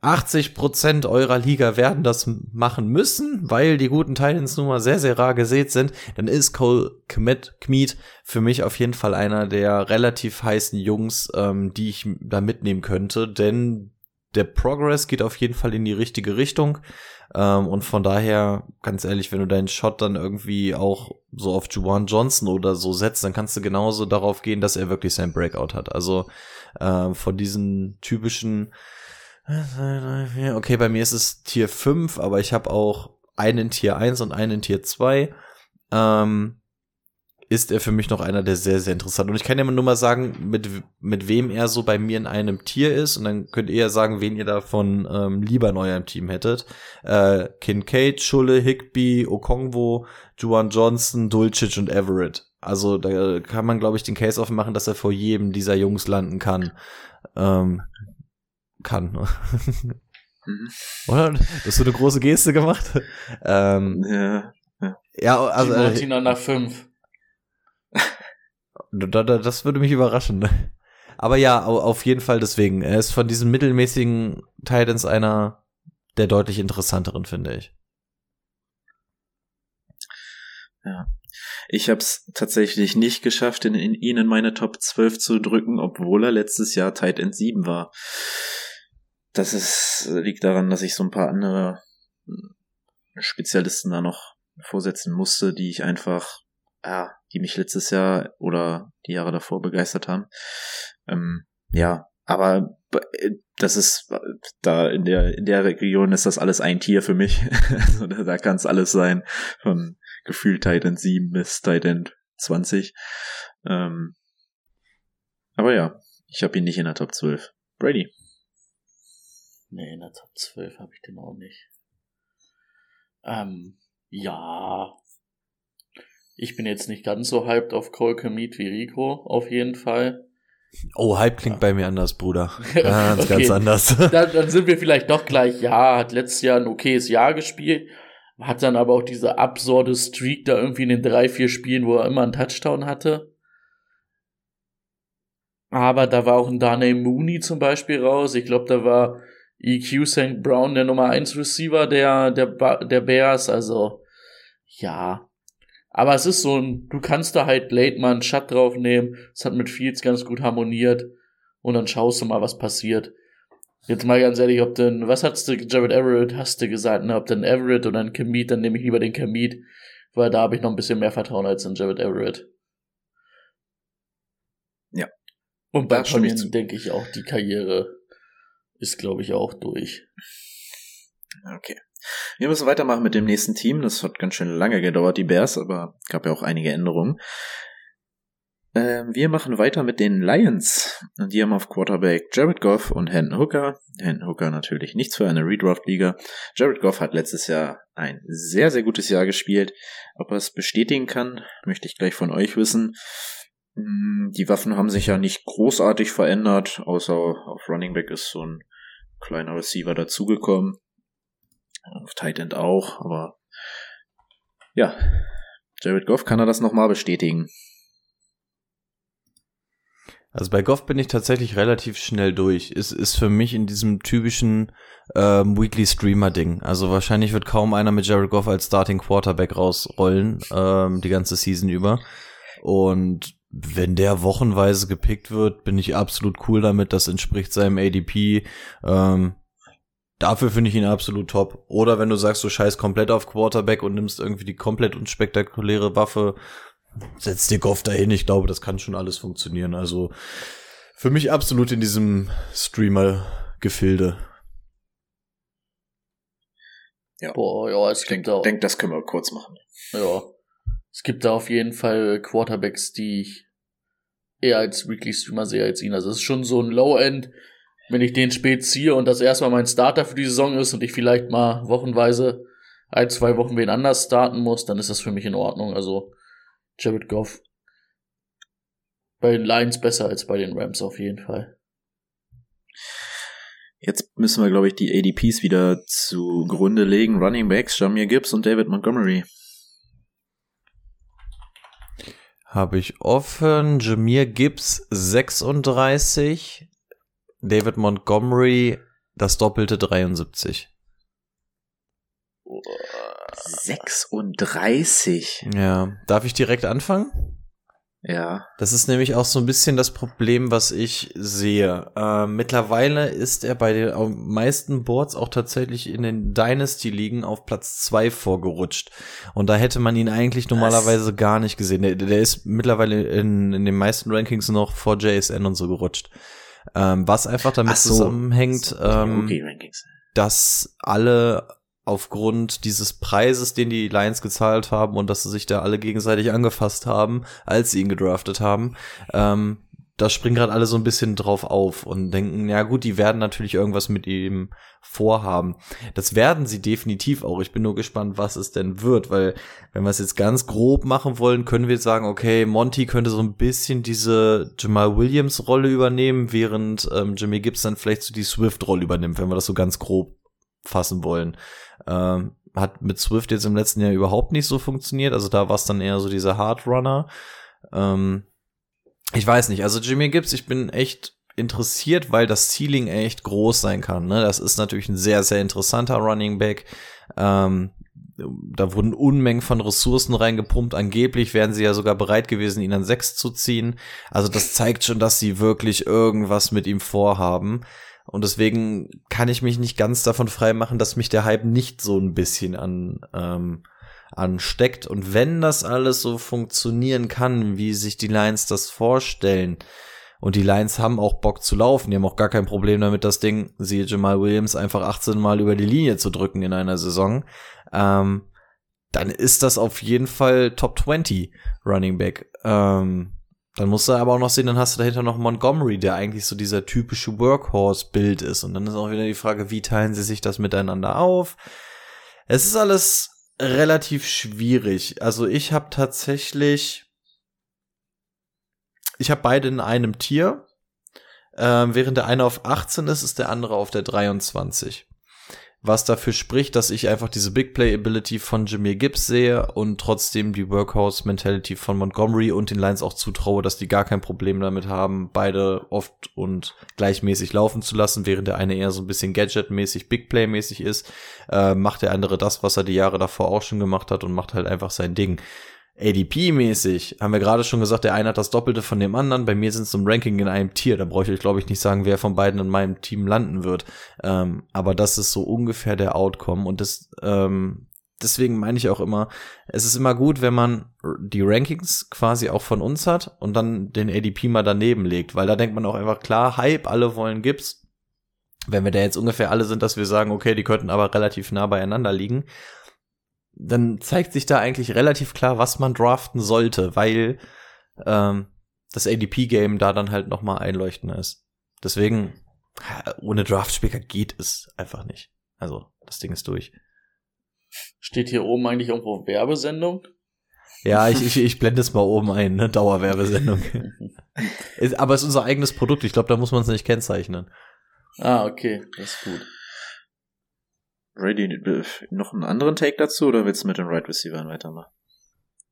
80 Prozent eurer Liga werden das machen müssen, weil die guten Titans nun mal sehr, sehr rar gesät sind, dann ist Cole Kmet, für mich auf jeden Fall einer der relativ heißen Jungs, ähm, die ich da mitnehmen könnte, denn der Progress geht auf jeden Fall in die richtige Richtung. Ähm, und von daher, ganz ehrlich, wenn du deinen Shot dann irgendwie auch so auf Juwan Johnson oder so setzt, dann kannst du genauso darauf gehen, dass er wirklich sein Breakout hat. Also äh, von diesen typischen Okay, bei mir ist es Tier 5, aber ich habe auch einen Tier 1 und einen Tier 2. Ähm, ist er für mich noch einer, der sehr, sehr interessant. Und ich kann ja nur mal sagen, mit, mit wem er so bei mir in einem Tier ist. Und dann könnt ihr ja sagen, wen ihr davon ähm, lieber in eurem Team hättet. Äh, Kincaid, Schulle, Higby, Okongwo, Juan Johnson, Dulcich und Everett. Also da kann man, glaube ich, den Case aufmachen, dass er vor jedem dieser Jungs landen kann. Ähm, kann. mhm. Oder? Hast du eine große Geste gemacht? ähm, ja. Ja, also. Äh, nach fünf. Das würde mich überraschen. Aber ja, auf jeden Fall deswegen. Er ist von diesen mittelmäßigen Titans einer der deutlich interessanteren, finde ich. Ja. Ich habe es tatsächlich nicht geschafft, in, in in meine Top 12 zu drücken, obwohl er letztes Jahr Titan 7 war. Das ist, liegt daran, dass ich so ein paar andere Spezialisten da noch vorsetzen musste, die ich einfach ja, die mich letztes Jahr oder die Jahre davor begeistert haben. Ähm, ja, aber äh, das ist da in der in der Region ist das alles ein Tier für mich. <laughs> da, da kann es alles sein von gefühlt Titan 7 bis Titan 20. Ähm, aber ja, ich habe ihn nicht in der Top 12. Brady. Nee, in der Top 12 habe ich den auch nicht. Ähm, ja, ich bin jetzt nicht ganz so hyped auf Cole Meet wie Rico, auf jeden Fall. Oh, Hype klingt ja. bei mir anders, Bruder. <laughs> Ganz, okay. ganz anders. <laughs> dann, dann sind wir vielleicht doch gleich, ja, hat letztes Jahr ein okayes Jahr gespielt, hat dann aber auch diese absurde Streak da irgendwie in den drei, vier Spielen, wo er immer einen Touchdown hatte. Aber da war auch ein Darnay Mooney zum Beispiel raus. Ich glaube, da war EQ St. Brown der Nummer 1 Receiver der, der, der Bears. Also, ja, aber es ist so ein, du kannst da halt late mal einen Shut draufnehmen. Es hat mit Fields ganz gut harmoniert. Und dann schaust du mal, was passiert. Jetzt mal ganz ehrlich, ob denn, was hast du, Jared Everett, hast du gesagt, ne, ob denn Everett oder ein Kemet, dann nehme ich lieber den Kemet, weil da habe ich noch ein bisschen mehr Vertrauen als in Jared Everett. Ja. Und bei Tonyan denke ich auch, die Karriere ist, glaube ich, auch durch. Okay. Wir müssen weitermachen mit dem nächsten Team. Das hat ganz schön lange gedauert, die Bears, aber gab ja auch einige Änderungen. Ähm, wir machen weiter mit den Lions. Die haben auf Quarterback Jared Goff und Hendon Hooker. Hendon Hooker natürlich nichts für eine Redraft-Liga. Jared Goff hat letztes Jahr ein sehr, sehr gutes Jahr gespielt. Ob er es bestätigen kann, möchte ich gleich von euch wissen. Hm, die Waffen haben sich ja nicht großartig verändert, außer auf Running Back ist so ein kleiner Receiver dazugekommen. Auf Tight End auch, aber ja, Jared Goff kann er das nochmal bestätigen. Also bei Goff bin ich tatsächlich relativ schnell durch. Es ist für mich in diesem typischen ähm, Weekly Streamer Ding. Also wahrscheinlich wird kaum einer mit Jared Goff als Starting Quarterback rausrollen ähm, die ganze Season über. Und wenn der wochenweise gepickt wird, bin ich absolut cool damit. Das entspricht seinem ADP. Ähm, Dafür finde ich ihn absolut top. Oder wenn du sagst, du scheißt komplett auf Quarterback und nimmst irgendwie die komplett unspektakuläre Waffe, setzt dir Goff dahin. Ich glaube, das kann schon alles funktionieren. Also für mich absolut in diesem Streamer-Gefilde. Ja. Boah, ja, es ich gibt denk, denk, das können wir kurz machen. Ja. Es gibt da auf jeden Fall Quarterbacks, die ich eher als Weekly Streamer sehe als ihn. Also es ist schon so ein Low-End wenn ich den spät ziehe und das erstmal mein Starter für die Saison ist und ich vielleicht mal wochenweise ein, zwei Wochen wen anders starten muss, dann ist das für mich in Ordnung. Also Jared Goff bei den Lions besser als bei den Rams auf jeden Fall. Jetzt müssen wir, glaube ich, die ADPs wieder zugrunde legen. Running Backs, Jamir Gibbs und David Montgomery. habe ich offen. Jameer Gibbs 36, David Montgomery das doppelte 73. 36. Ja, darf ich direkt anfangen? Ja. Das ist nämlich auch so ein bisschen das Problem, was ich sehe. Äh, mittlerweile ist er bei den meisten Boards auch tatsächlich in den Dynasty-Ligen auf Platz zwei vorgerutscht. Und da hätte man ihn eigentlich normalerweise was? gar nicht gesehen. Der, der ist mittlerweile in, in den meisten Rankings noch vor JSN und so gerutscht. Ähm, was einfach damit so. zusammenhängt, ähm, dass alle aufgrund dieses Preises, den die Lions gezahlt haben und dass sie sich da alle gegenseitig angefasst haben, als sie ihn gedraftet haben, ähm, da springen gerade alle so ein bisschen drauf auf und denken, ja gut, die werden natürlich irgendwas mit ihm vorhaben. Das werden sie definitiv auch. Ich bin nur gespannt, was es denn wird, weil wenn wir es jetzt ganz grob machen wollen, können wir jetzt sagen, okay, Monty könnte so ein bisschen diese Jamal Williams Rolle übernehmen, während ähm, Jimmy Gibbs dann vielleicht so die Swift Rolle übernimmt, wenn wir das so ganz grob fassen wollen. Ähm, hat mit Swift jetzt im letzten Jahr überhaupt nicht so funktioniert. Also da war es dann eher so dieser Hardrunner. Ähm, ich weiß nicht, also Jimmy Gibbs, ich bin echt interessiert, weil das Ceiling echt groß sein kann. Ne? Das ist natürlich ein sehr, sehr interessanter Running Back. Ähm, da wurden Unmengen von Ressourcen reingepumpt. Angeblich wären sie ja sogar bereit gewesen, ihn an sechs zu ziehen. Also das zeigt schon, dass sie wirklich irgendwas mit ihm vorhaben. Und deswegen kann ich mich nicht ganz davon freimachen, dass mich der Hype nicht so ein bisschen an ähm, ansteckt. Und wenn das alles so funktionieren kann, wie sich die Lions das vorstellen, und die Lions haben auch Bock zu laufen, die haben auch gar kein Problem damit, das Ding, siehe Jamal Williams, einfach 18 Mal über die Linie zu drücken in einer Saison, ähm, dann ist das auf jeden Fall Top 20 Running Back. Ähm, dann musst du aber auch noch sehen, dann hast du dahinter noch Montgomery, der eigentlich so dieser typische Workhorse-Bild ist. Und dann ist auch wieder die Frage, wie teilen sie sich das miteinander auf? Es ist alles relativ schwierig. Also ich habe tatsächlich, ich habe beide in einem Tier. Ähm, während der eine auf 18 ist, ist der andere auf der 23 was dafür spricht, dass ich einfach diese Big Play Ability von Jameer Gibbs sehe und trotzdem die Workhouse Mentality von Montgomery und den Lions auch zutraue, dass die gar kein Problem damit haben, beide oft und gleichmäßig laufen zu lassen, während der eine eher so ein bisschen Gadget-mäßig, Big Play-mäßig ist, äh, macht der andere das, was er die Jahre davor auch schon gemacht hat und macht halt einfach sein Ding. ADP-mäßig haben wir gerade schon gesagt, der eine hat das Doppelte von dem anderen. Bei mir sind es im Ranking in einem Tier. Da brauche ich euch, glaube ich, nicht sagen, wer von beiden in meinem Team landen wird. Ähm, aber das ist so ungefähr der Outcome. Und das, ähm, deswegen meine ich auch immer, es ist immer gut, wenn man die Rankings quasi auch von uns hat und dann den ADP mal daneben legt, weil da denkt man auch einfach klar, Hype, alle wollen Gips. Wenn wir da jetzt ungefähr alle sind, dass wir sagen, okay, die könnten aber relativ nah beieinander liegen, dann zeigt sich da eigentlich relativ klar, was man draften sollte, weil ähm, das ADP-Game da dann halt nochmal einleuchtender ist. Deswegen, ohne Draft-Speaker geht es einfach nicht. Also, das Ding ist durch. Steht hier oben eigentlich irgendwo Werbesendung? Ja, ich, ich, ich blende es mal oben ein, ne? Dauerwerbesendung. <laughs> ist, aber es ist unser eigenes Produkt. Ich glaube, da muss man es nicht kennzeichnen. Ah, okay, das ist gut. Ready, noch einen anderen Take dazu oder willst du mit den Right Receivers weitermachen?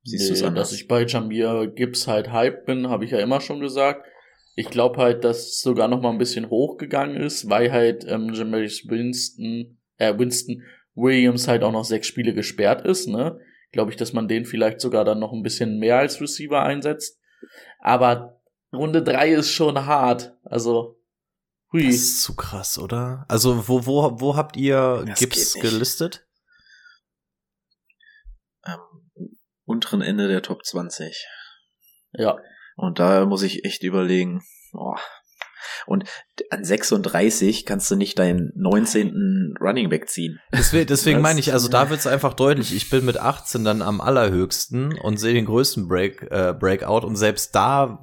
Siehst nee, du anders? Dass ich bei Jamir Gibbs halt hype bin, habe ich ja immer schon gesagt. Ich glaube halt, dass es sogar noch mal ein bisschen hochgegangen ist, weil halt ähm, Jamaris Winston, äh, Winston Williams halt auch noch sechs Spiele gesperrt ist, ne? Glaube ich, dass man den vielleicht sogar dann noch ein bisschen mehr als Receiver einsetzt. Aber Runde drei ist schon hart. Also Hui. Das ist zu krass, oder? Also, wo, wo, wo habt ihr das Gips gelistet? Am unteren Ende der Top 20. Ja. Und da muss ich echt überlegen, oh, und an 36 kannst du nicht deinen 19. Running Back ziehen. Deswegen, deswegen meine ich, also da wird es einfach deutlich, ich bin mit 18 dann am allerhöchsten und sehe den größten Break, äh, Breakout und selbst da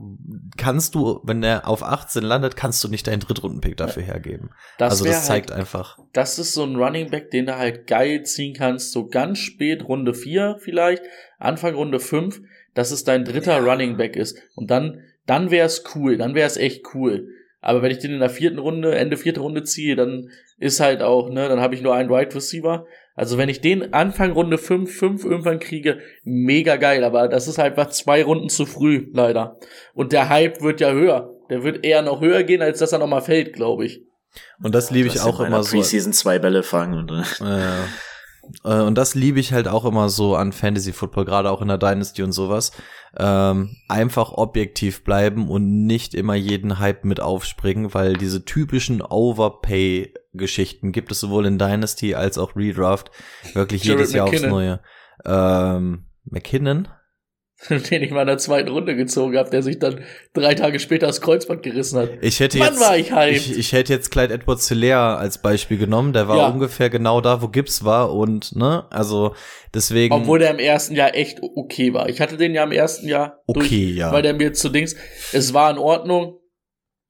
kannst du, wenn er auf 18 landet, kannst du nicht deinen Drittrunden-Pick dafür hergeben. Das also das zeigt halt, einfach. Das ist so ein Running Back, den du halt geil ziehen kannst, so ganz spät, Runde 4 vielleicht, Anfang Runde 5, dass es dein dritter ja. Running Back ist. Und dann, dann wäre es cool, dann wäre es echt cool. Aber wenn ich den in der vierten Runde, Ende vierte Runde ziehe, dann ist halt auch, ne, dann habe ich nur einen Wide right Receiver. Also wenn ich den Anfang Runde 5, 5 irgendwann kriege, mega geil, aber das ist einfach zwei Runden zu früh, leider. Und der Hype wird ja höher. Der wird eher noch höher gehen, als dass er nochmal fällt, glaube ich. Und das liebe ich auch immer so. Preseason zwei Bälle fangen und äh, äh, und das liebe ich halt auch immer so an Fantasy Football, gerade auch in der Dynasty und sowas. Ähm, einfach objektiv bleiben und nicht immer jeden Hype mit aufspringen, weil diese typischen Overpay Geschichten gibt es sowohl in Dynasty als auch Redraft wirklich Jared jedes Jahr aufs McKinnon. Neue. Ähm, McKinnon? <laughs> Den ich mal in der zweiten Runde gezogen habe, der sich dann drei Tage später das Kreuzband gerissen hat. Ich hätte Mann, jetzt, war ich hyped. ich, ich hätte jetzt Clyde Edwards Hilaire als Beispiel genommen. Der war Ja. ungefähr genau da, wo Gibbs war und ne, also deswegen. Obwohl der im ersten Jahr echt okay war. Ich hatte den ja im ersten Jahr Okay, durch, ja. weil der mir zu Dings, es war in Ordnung,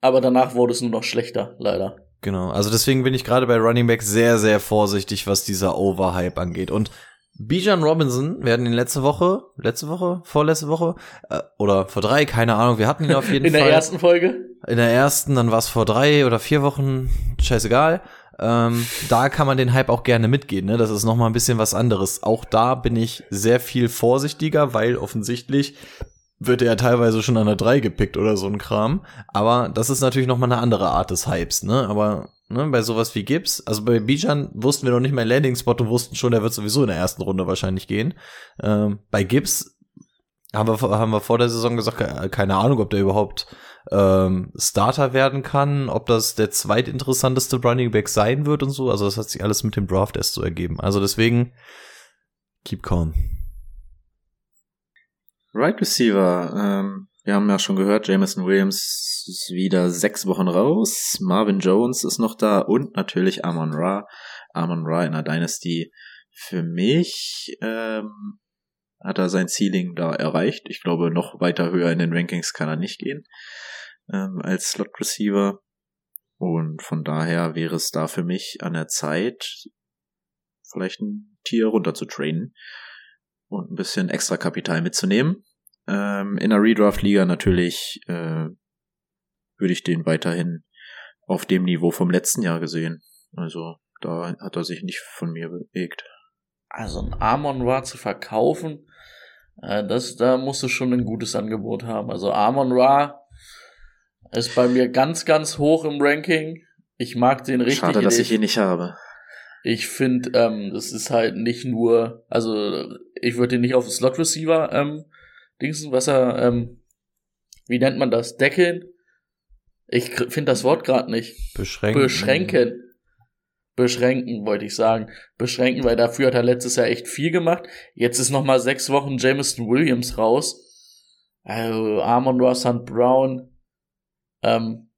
aber danach wurde es nur noch schlechter, leider. Genau, also deswegen bin ich gerade bei Running Back sehr, sehr vorsichtig, was dieser Overhype angeht. Und Bijan Robinson werden in letzte Woche, letzte Woche, vorletzte Woche äh, oder vor drei, keine Ahnung, wir hatten ihn auf jeden <laughs> In Fall. der ersten Folge? In der ersten, dann war es vor drei oder vier Wochen, scheißegal. Ähm, da kann man den Hype auch gerne mitgehen, ne? Das ist noch mal ein bisschen was anderes. Auch da bin ich sehr viel vorsichtiger, weil offensichtlich wird er ja teilweise schon an der 3 gepickt oder so ein Kram. Aber das ist natürlich noch mal eine andere Art des Hypes, ne? Aber ne, bei sowas wie Gibbs, also bei Bijan wussten wir noch nicht mal Landing-Spot und wussten schon, der wird sowieso in der ersten Runde wahrscheinlich gehen. Ähm, bei Gibbs haben wir, haben wir vor der Saison gesagt, ke- keine Ahnung, ob der überhaupt ähm, Starter werden kann, ob das der zweitinteressanteste Running Back sein wird und so. Also das hat sich alles mit dem Draft erst so ergeben. Also deswegen, keep calm. Right Receiver, ähm, wir haben ja schon gehört, Jameson Williams ist wieder sechs Wochen raus, Marvin Jones ist noch da und natürlich Amon Ra. Amon Ra in der Dynasty. Für mich ähm, hat er sein Ceiling da erreicht. Ich glaube, noch weiter höher in den Rankings kann er nicht gehen ähm, als Slot Receiver. Und von daher wäre es da für mich an der Zeit, vielleicht ein Tier runter zu trainen und ein bisschen extra Kapital mitzunehmen. Ähm, in der Redraft-Liga natürlich äh, würde ich den weiterhin auf dem Niveau vom letzten Jahr gesehen. Also da hat er sich nicht von mir bewegt. Also ein Amon Ra zu verkaufen, äh, das, da musst du schon ein gutes Angebot haben. Also Amon Ra ist bei mir ganz, ganz hoch im Ranking. Ich mag den richtig. Schade, dass ich ihn nicht habe. Ich finde, ähm, das ist halt nicht nur, also ich würde den nicht auf Slot Receiver ähm, dingsen, was er, ähm, wie nennt man das, deckeln? Ich finde das Wort gerade nicht. Beschränken. Beschränken. Beschränken, wollte ich sagen. Beschränken, weil dafür hat er letztes Jahr echt viel gemacht. Jetzt ist noch mal sechs Wochen Jameson Williams raus. Also Amon Ross St. Brown. Ähm,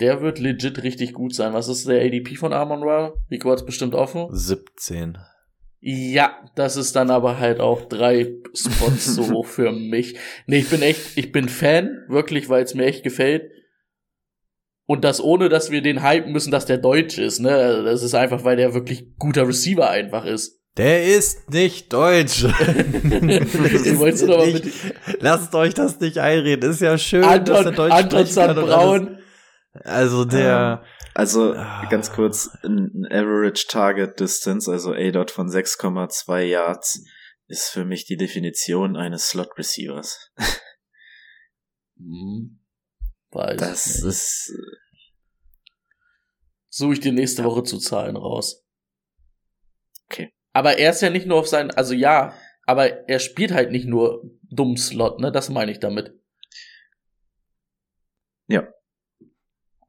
der wird legit richtig gut sein. Was ist der ADP von Amon Ra? Rico hat's bestimmt offen. 17. Ja, das ist dann aber halt auch drei Spots so hoch <laughs> für mich. Nee, ich bin echt, ich bin Fan, wirklich, weil es mir echt gefällt. Und das ohne, dass wir den hypen müssen, dass der deutsch ist, ne? Das ist einfach, weil der wirklich guter Receiver einfach ist. Der ist nicht deutsch. <laughs> Mal mit Lasst euch das nicht einreden. Ist ja schön, Anton- dass er Deutsch Anton Braun. Also der, Also Ah. ganz kurz, ein ein Average Target Distance, also A-Dot von 6,2 Yards, ist für mich die Definition eines Slot Receivers. Hm, weiß Das nicht. ist Suche ich dir nächste Woche zu Zahlen raus. Okay. Aber er ist ja nicht nur auf seinen, also ja, aber er spielt halt nicht nur dumm Slot, ne? Das meine ich damit. Ja.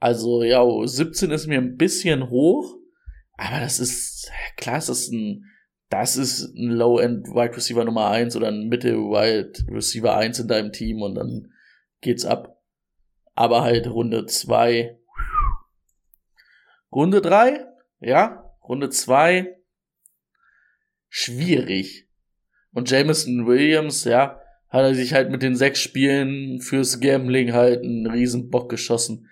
Also, ja, 17 ist mir ein bisschen hoch, aber das ist, klar, es ist ein, das ist ein Low-End Wide Receiver Nummer 1 oder ein Mitte Wide Receiver 1 in deinem Team und dann geht's ab. Aber halt Runde 2. Runde 3, ja, Runde 2 schwierig. Und Jameson Williams, ja, hat er sich halt mit den sechs Spielen fürs Gambling halt einen riesen Bock geschossen.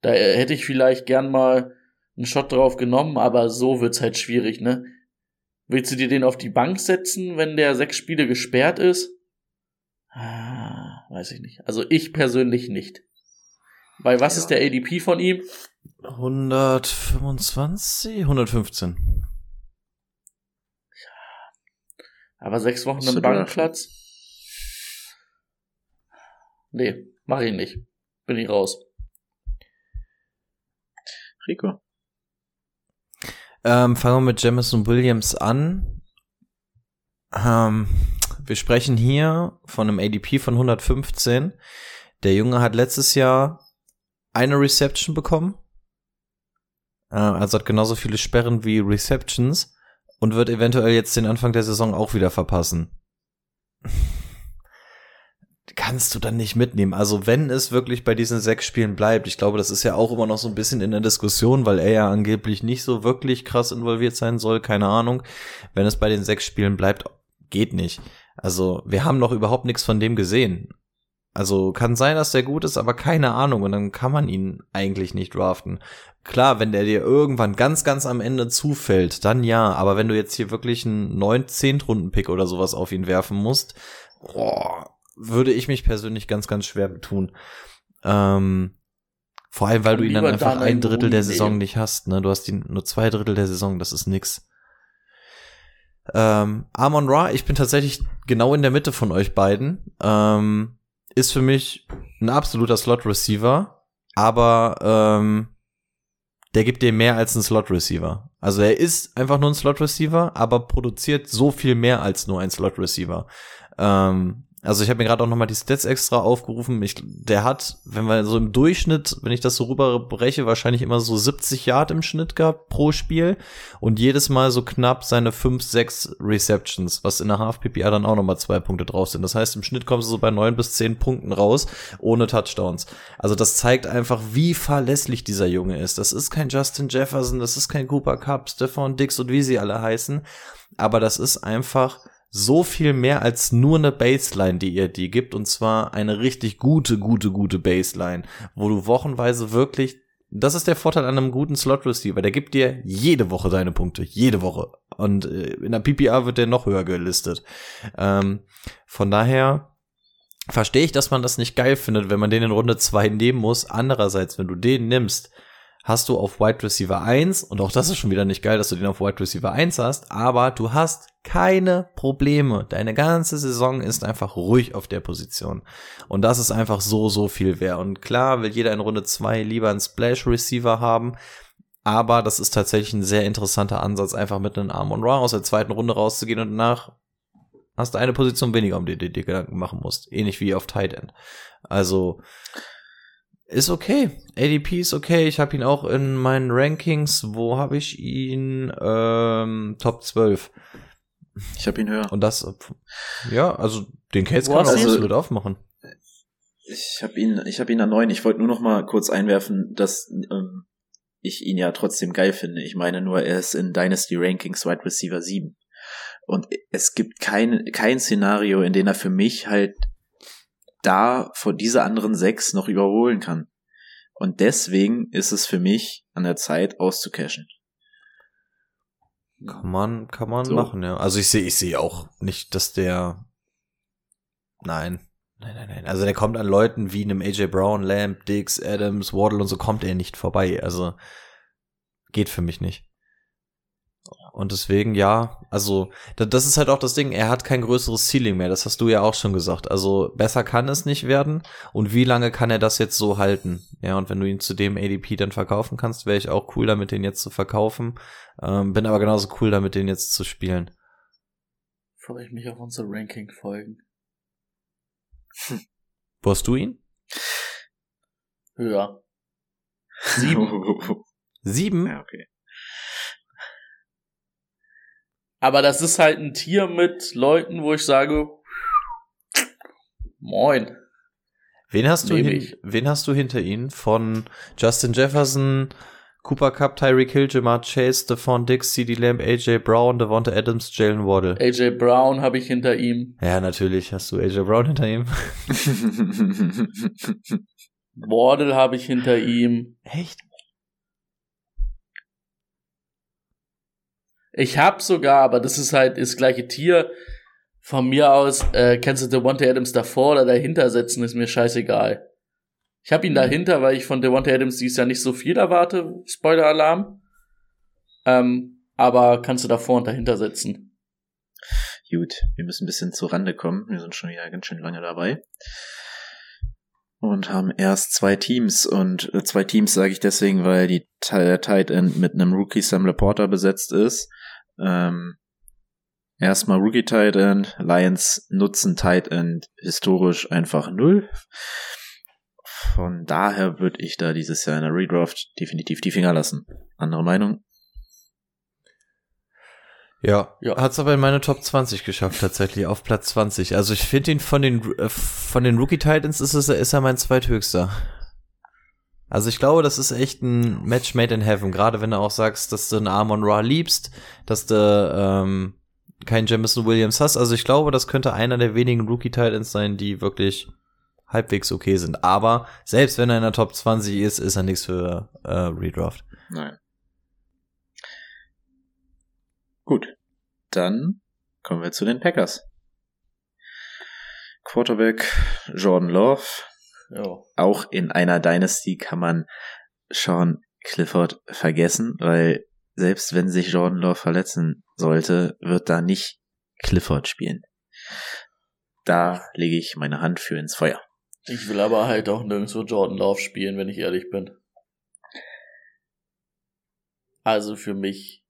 Da hätte ich vielleicht gern mal einen Shot drauf genommen, aber so wird's halt schwierig, ne? Willst du dir den auf die Bank setzen, wenn der sechs Spiele gesperrt ist? Ah, weiß ich nicht. Also ich persönlich nicht. Weil was ist der ADP von ihm? 125, 115. Aber sechs Wochen im Bankplatz? Nee, mach ich nicht. Bin ich raus. Rico. Ähm, fangen wir mit Jamison Williams an. Ähm, wir sprechen hier von einem ADP von 115. Der Junge hat letztes Jahr eine Reception bekommen. Äh, also hat genauso viele Sperren wie Receptions und wird eventuell jetzt den Anfang der Saison auch wieder verpassen. Kannst du dann nicht mitnehmen. Also wenn es wirklich bei diesen sechs Spielen bleibt, ich glaube, das ist ja auch immer noch so ein bisschen in der Diskussion, weil er ja angeblich nicht so wirklich krass involviert sein soll, keine Ahnung. Wenn es bei den sechs Spielen bleibt, geht nicht. Also wir haben noch überhaupt nichts von dem gesehen. Also kann sein, dass der gut ist, aber keine Ahnung. Und dann kann man ihn eigentlich nicht draften. Klar, wenn der dir irgendwann ganz, ganz am Ende zufällt, dann ja. Aber wenn du jetzt hier wirklich einen 9, 10 Runden Pick oder sowas auf ihn werfen musst, boah, würde ich mich persönlich ganz, ganz schwer betun. Ähm, vor allem, weil Dann du ihn dann einfach Daniel ein Drittel der Saison nicht hast. Ne? Du hast ihn nur zwei Drittel der Saison, das ist nix. Ähm, Amon Ra, ich bin tatsächlich genau in der Mitte von euch beiden. Ähm, ist für mich ein absoluter Slot-Receiver, aber ähm, der gibt dir mehr als ein Slot-Receiver. Also er ist einfach nur ein Slot-Receiver, aber produziert so viel mehr als nur ein Slot-Receiver. Ähm, also ich habe mir gerade auch noch mal die Stats extra aufgerufen. Ich, der hat, wenn wir so im Durchschnitt, wenn ich das so rüberbreche, wahrscheinlich immer so 70 Yard im Schnitt gehabt pro Spiel und jedes Mal so knapp seine 5, 6 Receptions, was in der Half-PPA dann auch noch mal zwei Punkte drauf sind. Das heißt, im Schnitt kommst du so bei 9 bis 10 Punkten raus, ohne Touchdowns. Also das zeigt einfach, wie verlässlich dieser Junge ist. Das ist kein Justin Jefferson, das ist kein Cooper Cup, Stefan Dix und wie sie alle heißen, aber das ist einfach so viel mehr als nur eine Baseline, die ihr die gibt, und zwar eine richtig gute, gute, gute Baseline, wo du wochenweise wirklich, das ist der Vorteil an einem guten Slot Receiver, der gibt dir jede Woche deine Punkte, jede Woche. Und äh, in der PPA wird der noch höher gelistet. Ähm, von daher verstehe ich, dass man das nicht geil findet, wenn man den in Runde 2 nehmen muss. Andererseits, wenn du den nimmst, hast du auf Wide Receiver 1, und auch das ist schon wieder nicht geil, dass du den auf Wide Receiver 1 hast, aber du hast keine Probleme. Deine ganze Saison ist einfach ruhig auf der Position. Und das ist einfach so, so viel wert. Und klar will jeder in Runde 2 lieber einen Splash Receiver haben, aber das ist tatsächlich ein sehr interessanter Ansatz, einfach mit einem Arm und Ra aus der zweiten Runde rauszugehen und danach hast du eine Position weniger, um die du dir Gedanken machen musst. Ähnlich wie auf Tight End. Also, ist okay. ADP ist okay. Ich habe ihn auch in meinen Rankings. Wo habe ich ihn? Ähm, Top 12. Ich habe ihn höher. Und das, ja, also den Case Wo kann man ihn? absolut aufmachen. Ich habe ihn, ich habe ihn an neun. Ich wollte nur noch mal kurz einwerfen, dass ähm, ich ihn ja trotzdem geil finde. Ich meine nur, er ist in Dynasty Rankings Wide Receiver 7. Und es gibt kein, kein Szenario, in dem er für mich halt da vor diese anderen sechs noch überholen kann. Und deswegen ist es für mich an der Zeit auszucashen. Kann man, kann man So. machen, ja. Also ich sehe, ich sehe auch nicht, dass der, nein. Nein, nein, nein. Also der kommt an Leuten wie einem AJ Brown, Lamb, Dix, Adams, Waddle und so kommt er nicht vorbei. Also geht für mich nicht. Und deswegen, ja, also da- das ist halt auch das Ding, er hat kein größeres Ceiling mehr, das hast du ja auch schon gesagt. Also besser kann es nicht werden. Und wie lange kann er das jetzt so halten? Ja, und wenn du ihn zu dem ADP dann verkaufen kannst, wäre ich auch cool damit, den jetzt zu verkaufen. Ähm, bin aber genauso cool damit, den jetzt zu spielen. Freue ich mich auf unsere Ranking-Folgen. <laughs> Wo hast du ihn? Höher. Sieben. <laughs> Sieben? ja, okay. Aber das ist halt ein Tier mit Leuten, wo ich sage, moin. Wen hast du, hin, wen hast du hinter ihnen? Von Justin Jefferson, Cooper Cup, Tyreek Hill, Jamar Chase, Stephon Dix, CD Lamb, AJ Brown, Devonta Adams, Jalen Waddle. AJ Brown habe ich hinter ihm. Ja, natürlich hast du AJ Brown hinter ihm. <laughs> Wardle habe ich hinter ihm. Echt? Ich hab sogar, aber das ist halt das gleiche Tier. Von mir aus, äh, kannst du Devonta Adams davor oder dahinter setzen, ist mir scheißegal. Ich habe ihn dahinter, weil ich von Devonta Adams dieses Jahr nicht so viel erwarte. Spoiler-Alarm. Ähm, aber kannst du davor und dahinter setzen. Gut, wir müssen ein bisschen zur Rande kommen. Wir sind schon wieder ganz schön lange dabei. Und haben erst zwei Teams. Und äh, zwei Teams sage ich deswegen, weil die der Tight End mit einem Rookie Sam Laporta besetzt ist. Ähm, erstmal Rookie Tight End. Lions nutzen Tight End historisch einfach null. Von daher würde ich da dieses Jahr in der Redraft definitiv die Finger lassen. Andere Meinung? Ja, ja. hat es aber in meine Top 20 geschafft, tatsächlich, auf Platz 20. Also ich finde ihn von den, äh, von den Rookie Titans ist, es, ist er mein zweithöchster. Also ich glaube, das ist echt ein Match made in heaven, gerade wenn du auch sagst, dass du einen Amon Ra liebst, dass du ähm, keinen Jamison Williams hast. Also ich glaube, das könnte einer der wenigen Rookie Titans sein, die wirklich halbwegs okay sind. Aber selbst wenn er in der Top 20 ist, ist er nichts für äh, Redraft. Nein. Gut, dann kommen wir zu den Packers. Quarterback Jordan Love. Ja. Auch in einer Dynasty kann man Sean Clifford vergessen, weil selbst wenn sich Jordan Love verletzen sollte, wird da nicht Clifford spielen. Da lege ich meine Hand für ins Feuer. Ich will aber halt auch nirgendwo Jordan Love spielen, wenn ich ehrlich bin. Also für mich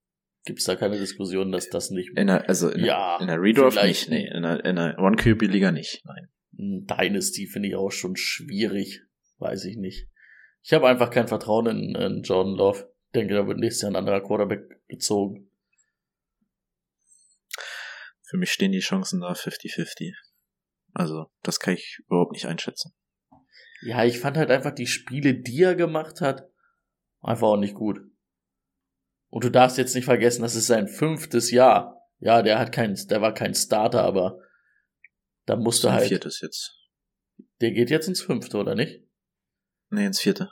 Gibt es da keine Diskussion, dass das nicht. In der, also in, ja, in der Redraft nicht, nee. In der, in der One-QB-Liga nicht, nein. Dynasty finde ich auch schon schwierig. Weiß ich nicht. Ich habe einfach kein Vertrauen in, in Jordan Love. Denke, da wird nächstes Jahr ein anderer Quarterback gezogen. Für mich stehen die Chancen da 50-50. Also, das kann ich überhaupt nicht einschätzen. Ja, ich fand halt einfach die Spiele, die er gemacht hat, einfach auch nicht gut. Und du darfst jetzt nicht vergessen, das ist sein fünftes Jahr. Ja, der hat kein, der war kein Starter, aber da musste halt. Viertes jetzt. Der geht jetzt ins fünfte, oder nicht? Nee, ins vierte.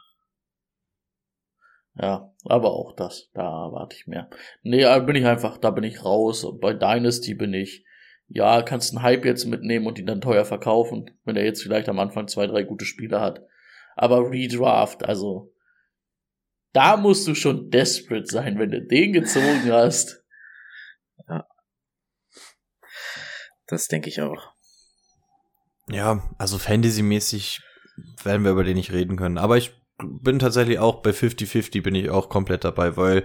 Ja, aber auch das, da warte ich mehr. Nee, da bin ich einfach, da bin ich raus. Bei Dynasty bin ich, ja, kannst einen Hype jetzt mitnehmen und ihn dann teuer verkaufen, wenn er jetzt vielleicht am Anfang zwei, drei gute Spiele hat. Aber Redraft, also, da musst du schon desperate sein, wenn du den gezogen hast. Ja. Das denke ich auch. Ja, also Fantasy-mäßig werden wir über den nicht reden können. Aber ich bin tatsächlich auch bei 50-50 bin ich auch komplett dabei, weil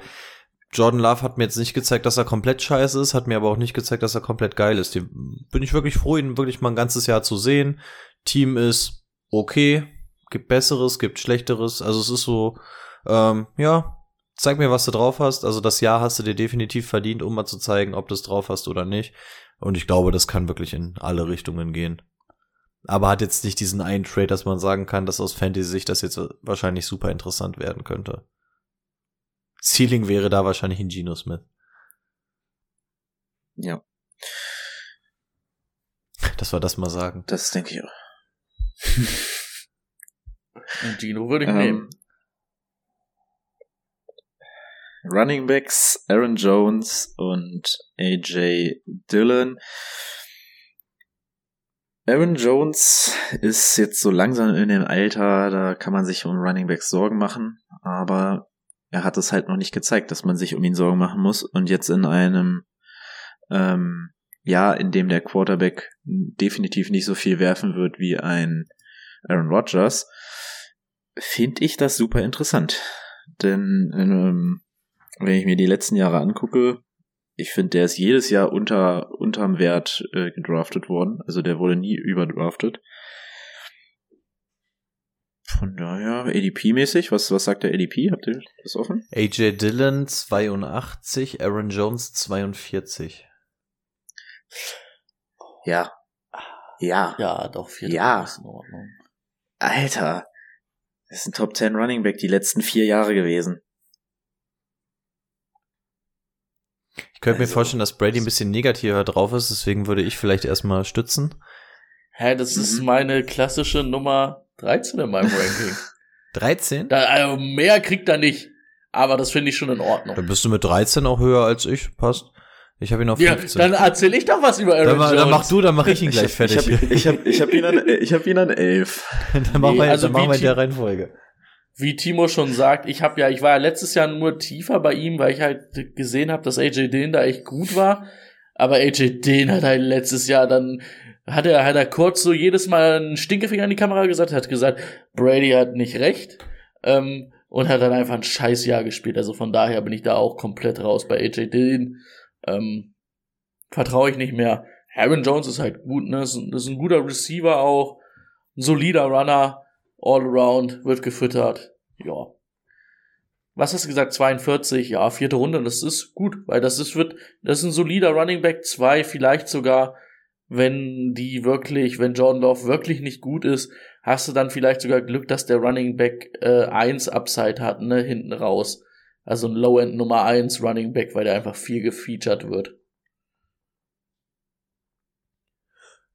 Jordan Love hat mir jetzt nicht gezeigt, dass er komplett scheiße ist, hat mir aber auch nicht gezeigt, dass er komplett geil ist. Die, bin ich wirklich froh, ihn wirklich mal ein ganzes Jahr zu sehen. Team ist okay, gibt Besseres, gibt Schlechteres. Also es ist so, ähm, ja, zeig mir, was du drauf hast. Also das Jahr hast du dir definitiv verdient, um mal zu zeigen, ob du es drauf hast oder nicht. Und ich glaube, das kann wirklich in alle Richtungen gehen. Aber hat jetzt nicht diesen einen Trade, dass man sagen kann, dass aus Fantasy-Sicht das jetzt wahrscheinlich super interessant werden könnte. Ceiling wäre da wahrscheinlich ein Geno Smith. Ja. Das war das mal sagen. Das denke ich auch. <laughs> Und Gino würde ich ähm, nehmen. Running Backs Aaron Jones und AJ Dillon. Aaron Jones ist jetzt so langsam in dem Alter, da kann man sich um Running Backs Sorgen machen, aber er hat es halt noch nicht gezeigt, dass man sich um ihn Sorgen machen muss. Und jetzt in einem ähm, Jahr, in dem der Quarterback definitiv nicht so viel werfen wird wie ein Aaron Rodgers, finde ich das super interessant. Denn ähm, wenn ich mir die letzten Jahre angucke, ich finde, der ist jedes Jahr unter unterm Wert äh, gedraftet worden. Also der wurde nie überdraftet. Von daher, ADP-mäßig, was, was sagt der ADP? Habt ihr das offen? AJ Dillon 82, Aaron Jones 42. Ja. Ja. Ja, doch, vier ja. ist in Ordnung. Alter. Das ist ein Top 10 Running Back die letzten vier Jahre gewesen. Ich könnte also, mir vorstellen, dass Brady ein bisschen negativer drauf ist, deswegen würde ich vielleicht erstmal stützen. Hä, das mhm. ist meine klassische Nummer 13 in meinem <laughs> Ranking. 13? Da, also mehr kriegt er nicht. Aber das finde ich schon in Ordnung. Dann bist du mit 13 auch höher als ich, passt. Ich habe ihn auf 15. Ja, dann erzähl ich doch was über Aaron dann, Jones. Dann mach du, dann mach ich ihn <laughs> gleich fertig. Ich habe ich hab, ich hab ihn, an, ich hab ihn an 11. dann machen nee, wir, also dann machen wir in der Reihenfolge wie Timo schon sagt, ich habe ja, ich war ja letztes Jahr nur tiefer bei ihm, weil ich halt gesehen habe, dass AJ Dillon da echt gut war. Aber AJ Dean hat halt letztes Jahr dann, hat er, hat er kurz so jedes Mal einen Stinkefinger in die Kamera gesagt, hat gesagt, Brady hat nicht recht. Ähm, und hat dann einfach ein scheiß Jahr gespielt. Also von daher bin ich da auch komplett raus bei AJ Dillon. Ähm, Vertraue ich nicht mehr. Aaron Jones ist halt gut, ne? Ist, ist ein guter Receiver auch. Ein solider Runner. All around. Wird gefüttert. Ja. Was hast du gesagt? 42? Ja, vierte Runde. Das ist gut, weil das ist, wird, das ist ein solider Running Back. Zwei, vielleicht sogar, wenn die wirklich, wenn Jordan Love wirklich nicht gut ist, hast du dann vielleicht sogar Glück, dass der Running Back äh, 1 Upside hat, ne, hinten raus. Also ein Low-End Nummer 1 Running Back, weil der einfach viel gefeatured wird.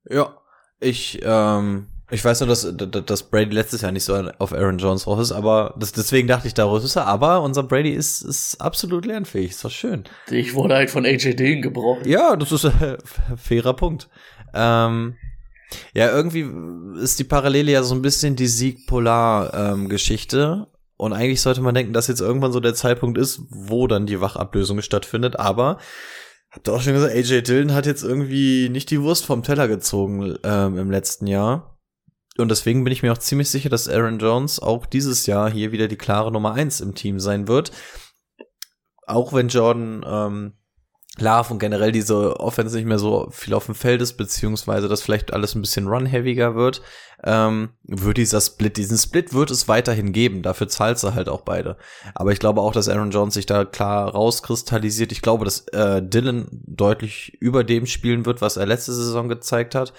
Ja, ich, ähm, ich weiß nur, dass, dass Brady letztes Jahr nicht so auf Aaron Jones drauf ist, aber das, deswegen dachte ich, daraus ist er. Aber unser Brady ist, ist absolut lernfähig. Ist doch schön. Ich wurde halt von AJ Dillon gebrochen. Ja, das ist ein <laughs> fairer Punkt. Ähm, ja, irgendwie ist die Parallele ja so ein bisschen die Sieg-Polar-Geschichte. Ähm, und eigentlich sollte man denken, dass jetzt irgendwann so der Zeitpunkt ist, wo dann die Wachablösung stattfindet. Aber habt ihr auch schon gesagt, AJ Dillon hat jetzt irgendwie nicht die Wurst vom Teller gezogen ähm, im letzten Jahr. Und deswegen bin ich mir auch ziemlich sicher, dass Aaron Jones auch dieses Jahr hier wieder die klare Nummer eins im Team sein wird. Auch wenn Jordan ähm, Love und generell diese Offense nicht mehr so viel auf dem Feld ist, beziehungsweise dass vielleicht alles ein bisschen run-heaviger wird, ähm, wird dieser Split, diesen Split wird es weiterhin geben. Dafür zahlt sie halt auch beide. Aber ich glaube auch, dass Aaron Jones sich da klar rauskristallisiert. Ich glaube, dass äh, Dylan deutlich über dem spielen wird, was er letzte Saison gezeigt hat.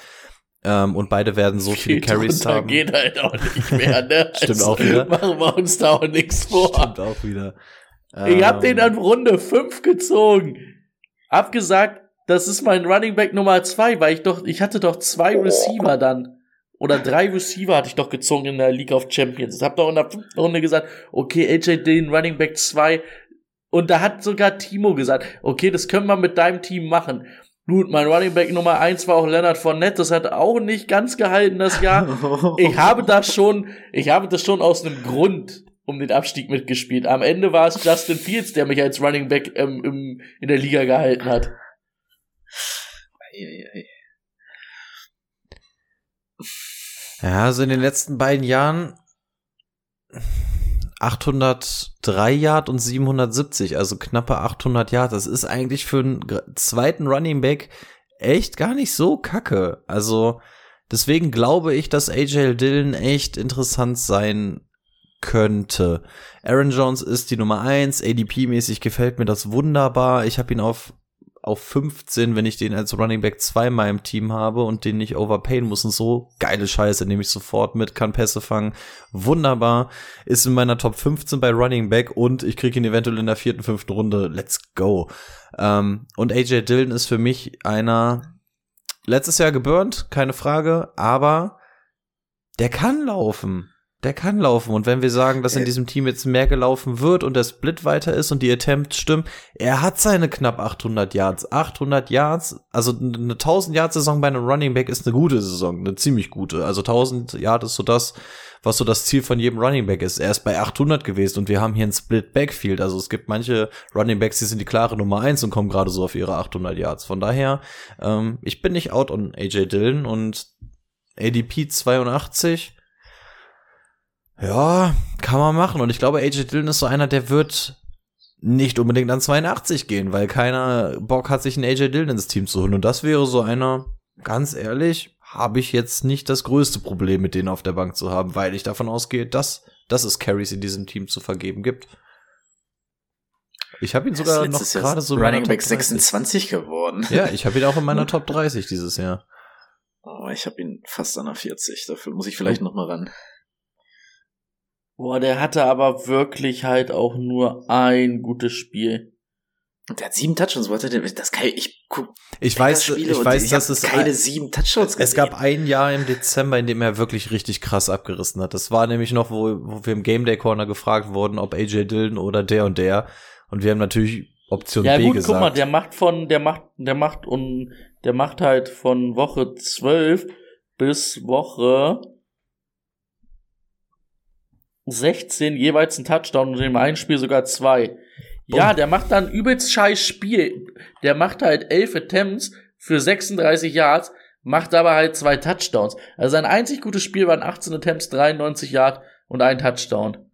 Ähm, und beide werden so viele Carries haben. geht halt auch nicht mehr, ne? <laughs> Stimmt also, auch wieder. Machen wir uns da auch nichts vor. Stimmt auch wieder. Ich hab den an Runde 5 gezogen. Hab gesagt, das ist mein Running Back Nummer 2, weil ich doch, ich hatte doch zwei Receiver dann. Oder drei Receiver hatte ich doch gezogen in der League of Champions. Hab doch in der fünften Runde gesagt, okay, AJ Dillon, Running Back 2. Und da hat sogar Timo gesagt, okay, das können wir mit deinem Team machen. Gut, mein Running Back Nummer eins war auch Leonard Fournette. Das hat auch nicht ganz gehalten das Jahr. <laughs> Ich habe das schon, ich habe das schon aus einem Grund um den Abstieg mitgespielt. Am Ende war es Justin Fields, der mich als Running Back ähm, im, in der Liga gehalten hat. Ja, also in den letzten beiden Jahren 803 Yard und 770, also knappe 800 Yard. Das ist eigentlich für einen zweiten Running Back echt gar nicht so kacke. Also deswegen glaube ich, dass AJ Dillon echt interessant sein könnte. Aaron Jones ist die Nummer eins. ADP-mäßig gefällt mir das wunderbar. Ich habe ihn auf auf 15, wenn ich den als Running Back zweimal im Team habe und den nicht overpayen muss und so. Geile Scheiße, nehme ich sofort mit, kann Pässe fangen. Wunderbar. Ist in meiner Top 15 bei Running Back und ich kriege ihn eventuell in der vierten, fünften Runde. Let's go. Ähm, und AJ Dillon ist für mich einer, letztes Jahr geburnt, keine Frage, aber der kann laufen. Der kann laufen. Und wenn wir sagen, dass in diesem Team jetzt mehr gelaufen wird und der Split weiter ist und die Attempts stimmen, er hat seine knapp 800 Yards. 800 Yards, also eine 1000 Yards Saison bei einem Running Back ist eine gute Saison, eine ziemlich gute. Also 1000 Yards ist so das, was so das Ziel von jedem Running Back ist. Er ist bei 800 gewesen und wir haben hier ein Split Backfield. Also es gibt manche Running Backs, die sind die klare Nummer eins und kommen gerade so auf ihre 800 Yards. Von daher, ähm, ich bin nicht out on AJ Dillon und ADP 82 ja, kann man machen. Und ich glaube, AJ Dillon ist so einer, der wird nicht unbedingt an 82 gehen, weil keiner Bock hat, sich einen AJ Dillon ins Team zu holen. Und das wäre so einer, ganz ehrlich, habe ich jetzt nicht das größte Problem, mit denen auf der Bank zu haben, weil ich davon ausgehe, dass, dass es Carries in diesem Team zu vergeben gibt. Ich habe ihn sogar noch gerade so Running Back 26 geworden. Ja, ich habe ihn auch in meiner <laughs> Top 30 dieses Jahr. Oh, ich habe ihn fast an der 40. Dafür muss ich vielleicht noch mal ran. Boah, der hatte aber wirklich halt auch nur ein gutes Spiel. Und der hat sieben Touchdowns. Wollte der, das kann ich guck. Ich weiß, ich weiß, ich dass es keine sieben Touchdowns. Es gab ein Jahr im Dezember, in dem er wirklich richtig krass abgerissen hat. Das war nämlich noch, wo, wo wir im Game Day Corner gefragt wurden, ob AJ Dillon oder der und der. Und wir haben natürlich Option ja, B gut, gesagt. guck mal, der macht von, der macht, der macht und der macht halt von Woche 12 bis Woche 16 jeweils ein Touchdown und im einen Spiel sogar zwei. Ja, der macht dann übelst scheiß Spiel. Der macht halt elf Attempts für 36 Yards, macht aber halt zwei Touchdowns. Also sein einzig gutes Spiel waren 18 Attempts, 93 Yards und ein Touchdown.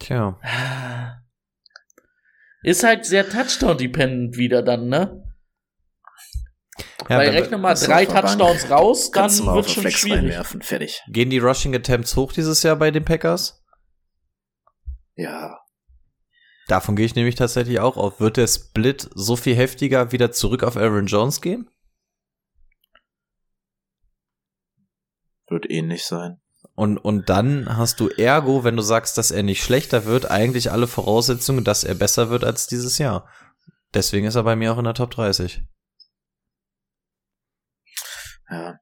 Tja. Ist halt sehr Touchdown-dependent wieder dann, ne? Ja, Weil rechne mal drei Touchdowns raus, dann wird schon Flex schwierig. Reinwerfen. Fertig. Gehen die Rushing Attempts hoch dieses Jahr bei den Packers? Ja. Davon gehe ich nämlich tatsächlich auch auf. Wird der Split so viel heftiger wieder zurück auf Aaron Jones gehen? Wird ähnlich sein. Und, und dann hast du ergo, wenn du sagst, dass er nicht schlechter wird, eigentlich alle Voraussetzungen, dass er besser wird als dieses Jahr. Deswegen ist er bei mir auch in der Top 30. Ja.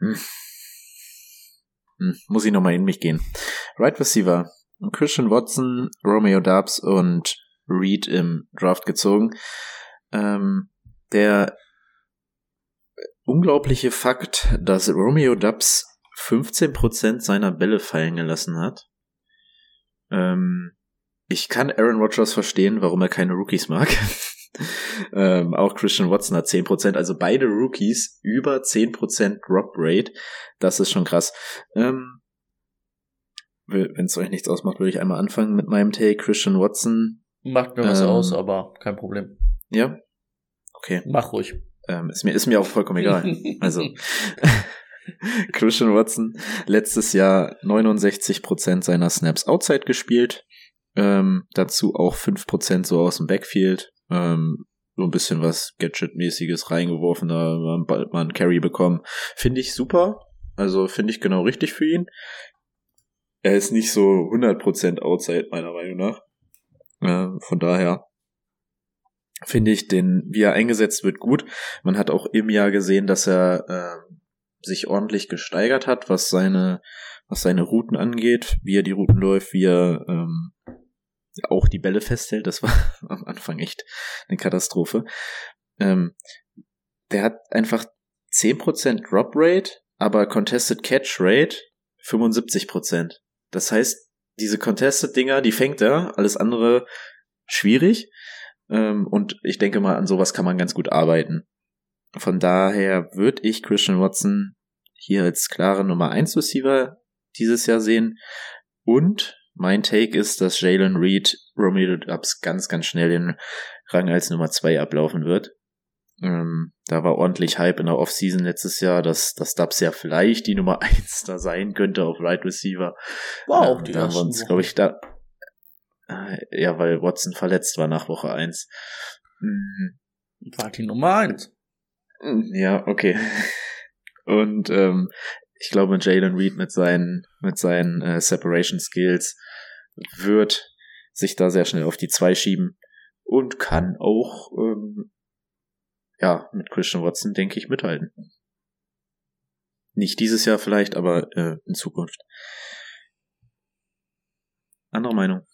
Hm. Hm. Muss ich nochmal in mich gehen. Right Receiver. Christian Watson, Romeo Dubs und Reed im Draft gezogen. Ähm, der unglaubliche Fakt, dass Romeo Dubs 15% seiner Bälle fallen gelassen hat. Ähm, ich kann Aaron Rodgers verstehen, warum er keine Rookies mag. <laughs> ähm, auch Christian Watson hat 10%, also beide Rookies über 10% Drop Rate. Das ist schon krass. Ähm, Wenn es euch nichts ausmacht, würde ich einmal anfangen mit meinem Take. Christian Watson. Macht mir was ähm, aus, aber kein Problem. Ja. Okay. Mach ruhig. Ähm, ist, mir, ist mir auch vollkommen egal. <laughs> also. <laughs> Christian Watson letztes Jahr 69% seiner Snaps outside gespielt. Ähm, dazu auch 5% so aus dem Backfield. Ähm, so ein bisschen was Gadget-mäßiges reingeworfen, da bald mal einen Carry bekommen. Finde ich super. Also finde ich genau richtig für ihn. Er ist nicht so 100% outside, meiner Meinung nach. Äh, von daher finde ich den, wie er eingesetzt wird, gut. Man hat auch im Jahr gesehen, dass er äh, sich ordentlich gesteigert hat, was seine, was seine Routen angeht, wie er die Routen läuft, wie er ähm, auch die Bälle festhält. Das <laughs> war am Anfang echt eine Katastrophe. Ähm, der hat einfach 10% Drop Rate, aber Contested Catch Rate 75%. Das heißt, diese Contested Dinger, die fängt er, alles andere schwierig. Ähm, und ich denke mal, an sowas kann man ganz gut arbeiten. Von daher würde ich Christian Watson hier als klare Nummer 1 Receiver dieses Jahr sehen. Und mein Take ist, dass Jalen Reed Romeo Dubs ganz, ganz schnell den Rang als Nummer 2 ablaufen wird. Ähm, da war ordentlich Hype in der Offseason letztes Jahr, dass, dass Dubs ja vielleicht die Nummer <laughs> 1 da sein könnte auf Right Receiver. War auch ähm, die da haben wir uns, glaube ich, da. Äh, ja, weil Watson verletzt war nach Woche 1. Mhm. War die Nummer 1. Ja, okay. Und ähm, ich glaube, Jalen Reed mit seinen, mit seinen äh, Separation Skills wird sich da sehr schnell auf die zwei schieben und kann auch ähm, ja mit Christian Watson, denke ich, mithalten. Nicht dieses Jahr vielleicht, aber äh, in Zukunft. Andere Meinung.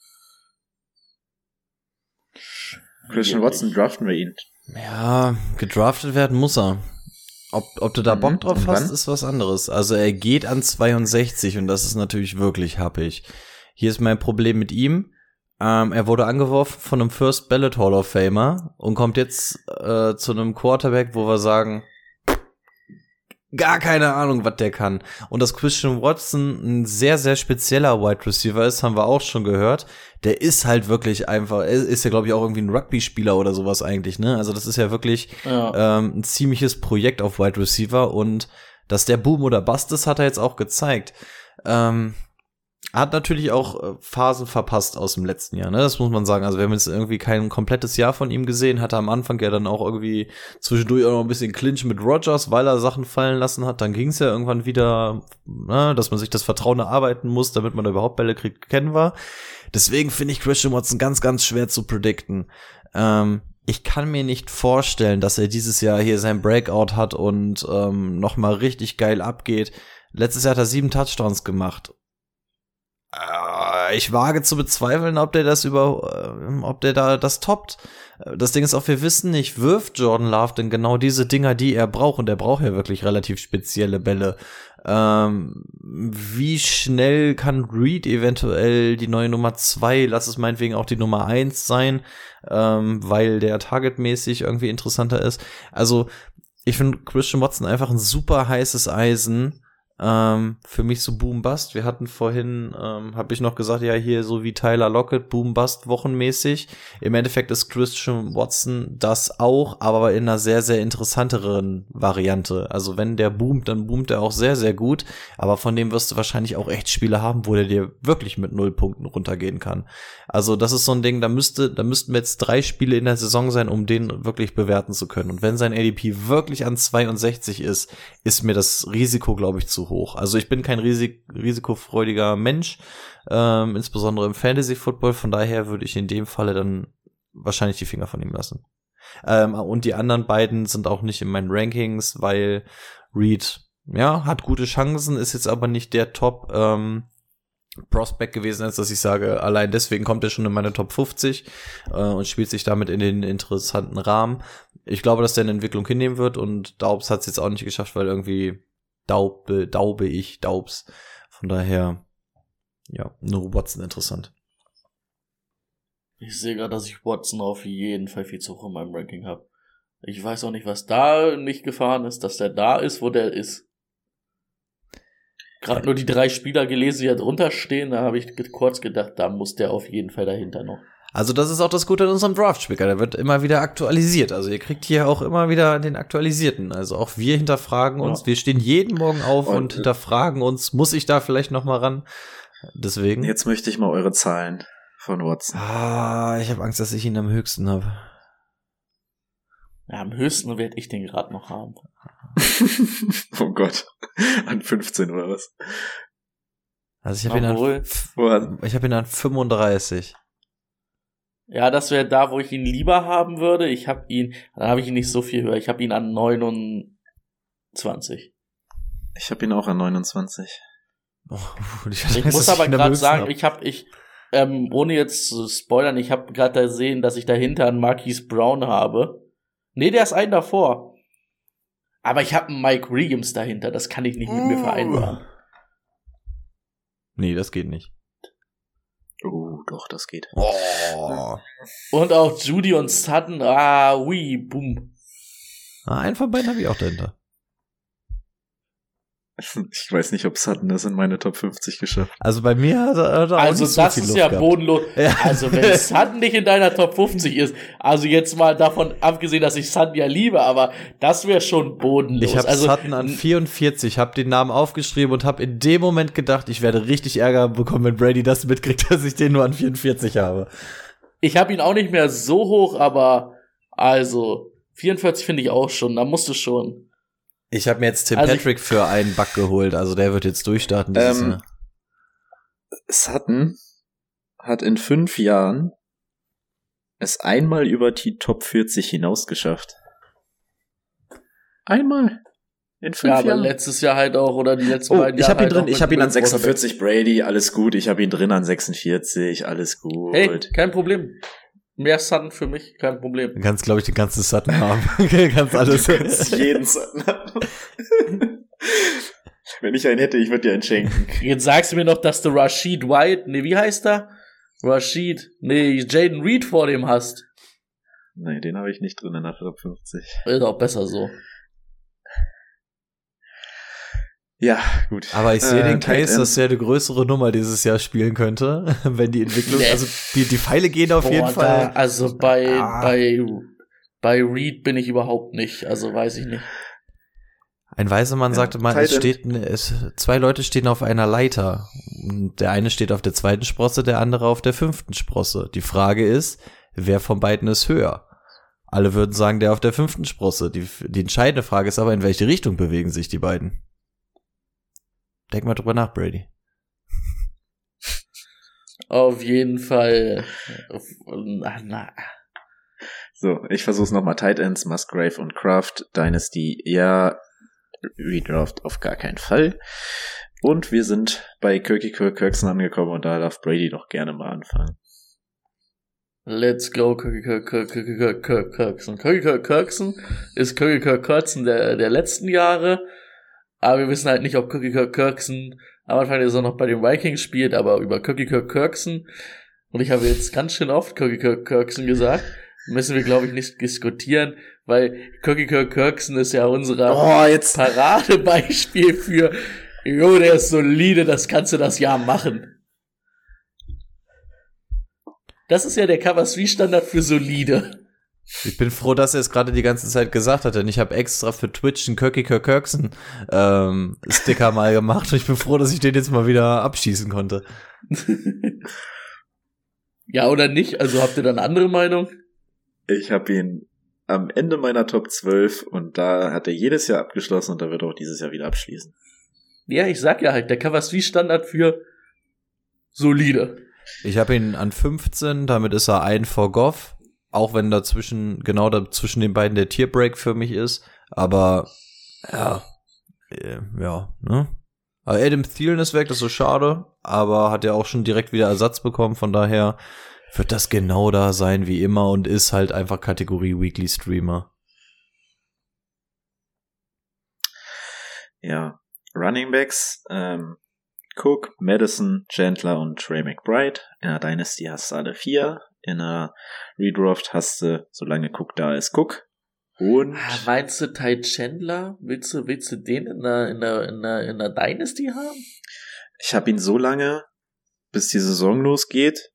Christian Watson draften wir ihn. Ja, gedraftet werden muss er. Ob, ob du da Bock mhm. drauf hast, ist was anderes. Also er geht an 62 und das ist natürlich wirklich happig. Hier ist mein Problem mit ihm. Ähm, er wurde angeworfen von einem First Ballot Hall of Famer und kommt jetzt äh, zu einem Quarterback, wo wir sagen, gar keine Ahnung, was der kann. Und dass Christian Watson ein sehr, sehr spezieller Wide Receiver ist, haben wir auch schon gehört. Der ist halt wirklich einfach, er ist ja, glaube ich, auch irgendwie ein Rugby-Spieler oder sowas eigentlich, ne? Also das ist ja wirklich ja. Ähm, ein ziemliches Projekt auf Wide Receiver und dass der Boom oder Bust ist, hat er jetzt auch gezeigt. Ähm, hat natürlich auch äh, Phasen verpasst aus dem letzten Jahr, ne? Das muss man sagen. Also wir haben jetzt irgendwie kein komplettes Jahr von ihm gesehen, hatte am Anfang ja dann auch irgendwie zwischendurch auch noch ein bisschen Clinch mit Rogers, weil er Sachen fallen lassen hat. Dann ging es ja irgendwann wieder, ne, dass man sich das Vertrauen erarbeiten muss, damit man da überhaupt Bälle kriegt, kennen wir. Deswegen finde ich Christian Watson ganz, ganz schwer zu predikten. Ähm, ich kann mir nicht vorstellen, dass er dieses Jahr hier sein Breakout hat und ähm, noch mal richtig geil abgeht. Letztes Jahr hat er sieben Touchdowns gemacht ich wage zu bezweifeln, ob der das über, äh, ob der da das toppt. Das Ding ist auch, wir wissen nicht, wirft Jordan Love denn genau diese Dinger, die er braucht, und er braucht ja wirklich relativ spezielle Bälle. Ähm, wie schnell kann Reed eventuell die neue Nummer zwei, lass es meinetwegen auch die Nummer eins sein, ähm, weil der targetmäßig irgendwie interessanter ist. Also ich finde Christian Watson einfach ein super heißes Eisen ähm, für mich so Boom Bust. Wir hatten vorhin, ähm, habe ich noch gesagt, ja, hier so wie Tyler Lockett, Boom Bust wochenmäßig. Im Endeffekt ist Christian Watson das auch, aber in einer sehr, sehr interessanteren Variante. Also wenn der boomt, dann boomt er auch sehr, sehr gut. Aber von dem wirst du wahrscheinlich auch echt Spiele haben, wo der dir wirklich mit null Punkten runtergehen kann. Also das ist so ein Ding, da müsste, da müssten jetzt drei Spiele in der Saison sein, um den wirklich bewerten zu können. Und wenn sein ADP wirklich an 62 ist, ist mir das Risiko, glaube ich, zu hoch. Also ich bin kein Risik risikofreudiger Mensch, ähm, insbesondere im Fantasy Football. Von daher würde ich in dem Falle dann wahrscheinlich die Finger von ihm lassen. Ähm, und die anderen beiden sind auch nicht in meinen Rankings, weil Reed ja hat gute Chancen, ist jetzt aber nicht der Top. Ähm, Prospect gewesen ist, dass ich sage, allein deswegen kommt er schon in meine Top 50 äh, und spielt sich damit in den interessanten Rahmen. Ich glaube, dass der eine Entwicklung hinnehmen wird und Daubs hat es jetzt auch nicht geschafft, weil irgendwie daube, daube ich Daubs. Von daher, ja, nur Watson interessant. Ich sehe gerade, dass ich Watson auf jeden Fall viel zu hoch in meinem Ranking habe. Ich weiß auch nicht, was da nicht gefahren ist, dass der da ist, wo der ist. Gerade nur die drei Spieler gelesen, die da drunter stehen, da habe ich kurz gedacht, da muss der auf jeden Fall dahinter noch. Also das ist auch das Gute an unserem Draft-Spicker, der wird immer wieder aktualisiert. Also ihr kriegt hier auch immer wieder den aktualisierten. Also auch wir hinterfragen uns, ja. wir stehen jeden Morgen auf und, und hinterfragen uns, muss ich da vielleicht noch mal ran? Deswegen. Jetzt möchte ich mal eure Zahlen von Watson. Ah, ich habe Angst, dass ich ihn am höchsten habe. Ja, am höchsten werde ich den gerade noch haben. <laughs> oh Gott. An 15 oder was? Also ich habe ihn, an, ich hab ihn an 35. Ja, das wäre da, wo ich ihn lieber haben würde. Ich habe ihn, dann habe ich ihn nicht so viel höher. Ich habe ihn an 29. Ich habe ihn auch an 29. Oh, <laughs> ich, ich muss aber gerade sagen, hab. ich habe ich ähm, ohne jetzt zu spoilern, ich habe gerade gesehen, dass ich dahinter einen Marquise Brown habe. Nee, der ist ein davor. Aber ich habe einen Mike Williams dahinter, das kann ich nicht mit mir oh. vereinbaren. Nee, das geht nicht. Oh, doch, das geht. Oh. Und auch Judy und Sutton, ah, ui, boom. Ah, einen von beiden habe ich auch dahinter. Ich weiß nicht, ob Sutton das in meine Top 50 geschafft. Also bei mir hat er, hat er Also das so ist Luft ja gehabt. bodenlos. Ja. Also wenn <laughs> Sutton nicht in deiner Top 50 ist, also jetzt mal davon abgesehen, dass ich Sutton ja liebe, aber das wäre schon bodenlos. Ich habe also, Sutton an 44, habe den Namen aufgeschrieben und habe in dem Moment gedacht, ich werde richtig Ärger bekommen, wenn Brady das mitkriegt, <laughs> dass ich den nur an 44 habe. Ich habe ihn auch nicht mehr so hoch, aber also 44 finde ich auch schon, da musst du schon ich habe mir jetzt Tim also Patrick für einen Bug geholt, also der wird jetzt durchstarten dieses ähm, Jahr. Sutton hat in fünf Jahren es einmal über die Top 40 hinaus geschafft. Einmal. In fünf ja, aber Jahren. letztes Jahr halt auch, oder die letzten oh, beiden Jahre. Ich habe ihn halt drin, ich habe ihn an 46 Brady, alles gut. Ich habe ihn drin an 46, alles gut. Hey, kein Problem. Mehr Sutton für mich, kein Problem. Du kannst, glaube ich, den ganzen Sutton haben. <laughs> kannst alles. Du kannst jeden Sutton haben. <laughs> Wenn ich einen hätte, ich würde dir einen schenken. Jetzt sagst du mir noch, dass du Rashid White, nee, wie heißt er? Rashid, nee, Jaden Reed vor dem hast. Nee, den habe ich nicht drin in der Top 50. Ist auch besser so. Ja, gut. Aber ich sehe äh, den Case, dass er eine größere Nummer dieses Jahr spielen könnte, <laughs> wenn die Entwicklung, also die, die Pfeile gehen auf Boah, jeden Fall. Da, also bei, ah. bei, bei Reed bin ich überhaupt nicht, also weiß ich nicht. Ein weiser Mann ja, sagte mal, es steht, es, zwei Leute stehen auf einer Leiter. Der eine steht auf der zweiten Sprosse, der andere auf der fünften Sprosse. Die Frage ist, wer von beiden ist höher? Alle würden sagen, der auf der fünften Sprosse. Die, die entscheidende Frage ist aber, in welche Richtung bewegen sich die beiden? Denk mal drüber nach, Brady. Auf jeden Fall. Na, na. So, ich versuch's nochmal. Tight Ends, Musgrave und Kraft, Dynasty, ja. Redraft auf gar keinen Fall. Und wir sind bei Kirky Kirk Kirkson angekommen und da darf Brady doch gerne mal anfangen. Let's go, Kirky Kirk Kirk Kirkson. Kirky Kirk Kirkson ist Kirky Kirk Kirkson der, der letzten Jahre Aber wir wissen halt nicht, ob Cookie Kirk Kirksen am Anfang der Saison noch bei den Vikings spielt, aber über Cookie Kirk Kirksen, und ich habe jetzt ganz schön oft Cookie Kirk Kirksen gesagt, müssen wir, glaube ich, nicht diskutieren, weil Cookie Kirk Kirksen ist ja unser Oh. Paradebeispiel für, jo, der ist solide, das kannst du das Jahr machen. Das ist ja der Cover 3 Standard für solide. Ich bin froh, dass er es gerade die ganze Zeit gesagt hat, denn ich habe extra für Twitch einen Kirky Kirk Kirksen ähm, Sticker <laughs> mal gemacht und ich bin froh, dass ich den jetzt mal wieder abschießen konnte. <laughs> ja, oder nicht? Also habt ihr da eine andere Meinung? Ich habe ihn am Ende meiner Top 12 und da hat er jedes Jahr abgeschlossen und da wird er auch dieses Jahr wieder abschließen. Ja, ich sag ja halt, der Cover 3 Standard für solide. Ich habe ihn an 15, damit ist er ein vor Goff, auch wenn dazwischen, genau dazwischen den beiden der Tierbreak für mich ist, aber ja, äh, ja, ne? Aber Adam Thielen ist weg, das ist so schade, aber hat ja auch schon direkt wieder Ersatz bekommen, von daher wird das genau da sein wie immer und ist halt einfach Kategorie Weekly Streamer. Ja, Running Backs, ähm, Cook, Madison, Chandler und Trey McBride. Der Dynasty hast du alle vier. In der Redraft hast du, solange Cook da ist, Cook. Und. Ah, meinst du Ty Chandler? Willst du, willst du den in der, in der, in der, in der Dynasty haben? Ich habe ihn so lange, bis die Saison losgeht.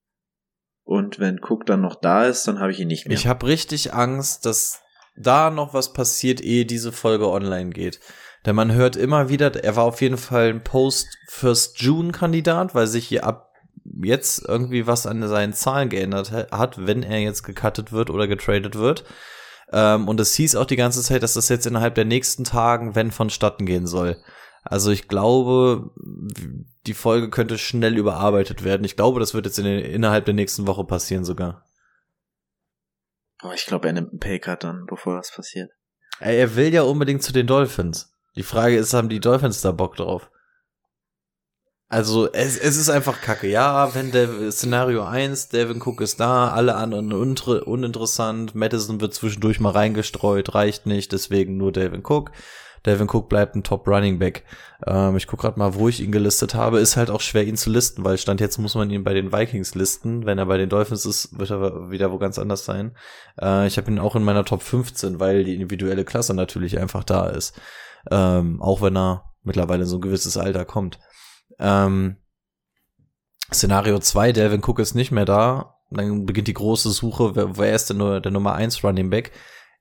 Und wenn Cook dann noch da ist, dann habe ich ihn nicht mehr. Ich habe richtig Angst, dass da noch was passiert, ehe diese Folge online geht. Denn man hört immer wieder, er war auf jeden Fall ein Post-First-June-Kandidat, weil sich hier ab jetzt irgendwie was an seinen Zahlen geändert hat, wenn er jetzt gecuttet wird oder getradet wird. Ähm, und es hieß auch die ganze Zeit, dass das jetzt innerhalb der nächsten Tagen, wenn vonstatten gehen soll. Also ich glaube, die Folge könnte schnell überarbeitet werden. Ich glaube, das wird jetzt in den, innerhalb der nächsten Woche passieren sogar. Aber ich glaube, er nimmt einen Paycut dann, bevor das passiert. Er will ja unbedingt zu den Dolphins. Die Frage ist, haben die Dolphins da Bock drauf? Also, es, es ist einfach kacke. Ja, wenn der Szenario 1, Devin Cook ist da, alle anderen uninteressant, Madison wird zwischendurch mal reingestreut, reicht nicht, deswegen nur Devin Cook. Devin Cook bleibt ein Top Running Back. Ähm, ich guck gerade mal, wo ich ihn gelistet habe. Ist halt auch schwer, ihn zu listen, weil Stand jetzt muss man ihn bei den Vikings listen. Wenn er bei den Dolphins ist, wird er wieder wo ganz anders sein. Äh, ich habe ihn auch in meiner Top 15, weil die individuelle Klasse natürlich einfach da ist. Ähm, auch wenn er mittlerweile in so ein gewisses Alter kommt. Ähm, Szenario 2, Delvin Cook ist nicht mehr da. Dann beginnt die große Suche, wer, wer ist denn nur der Nummer 1 Running Back?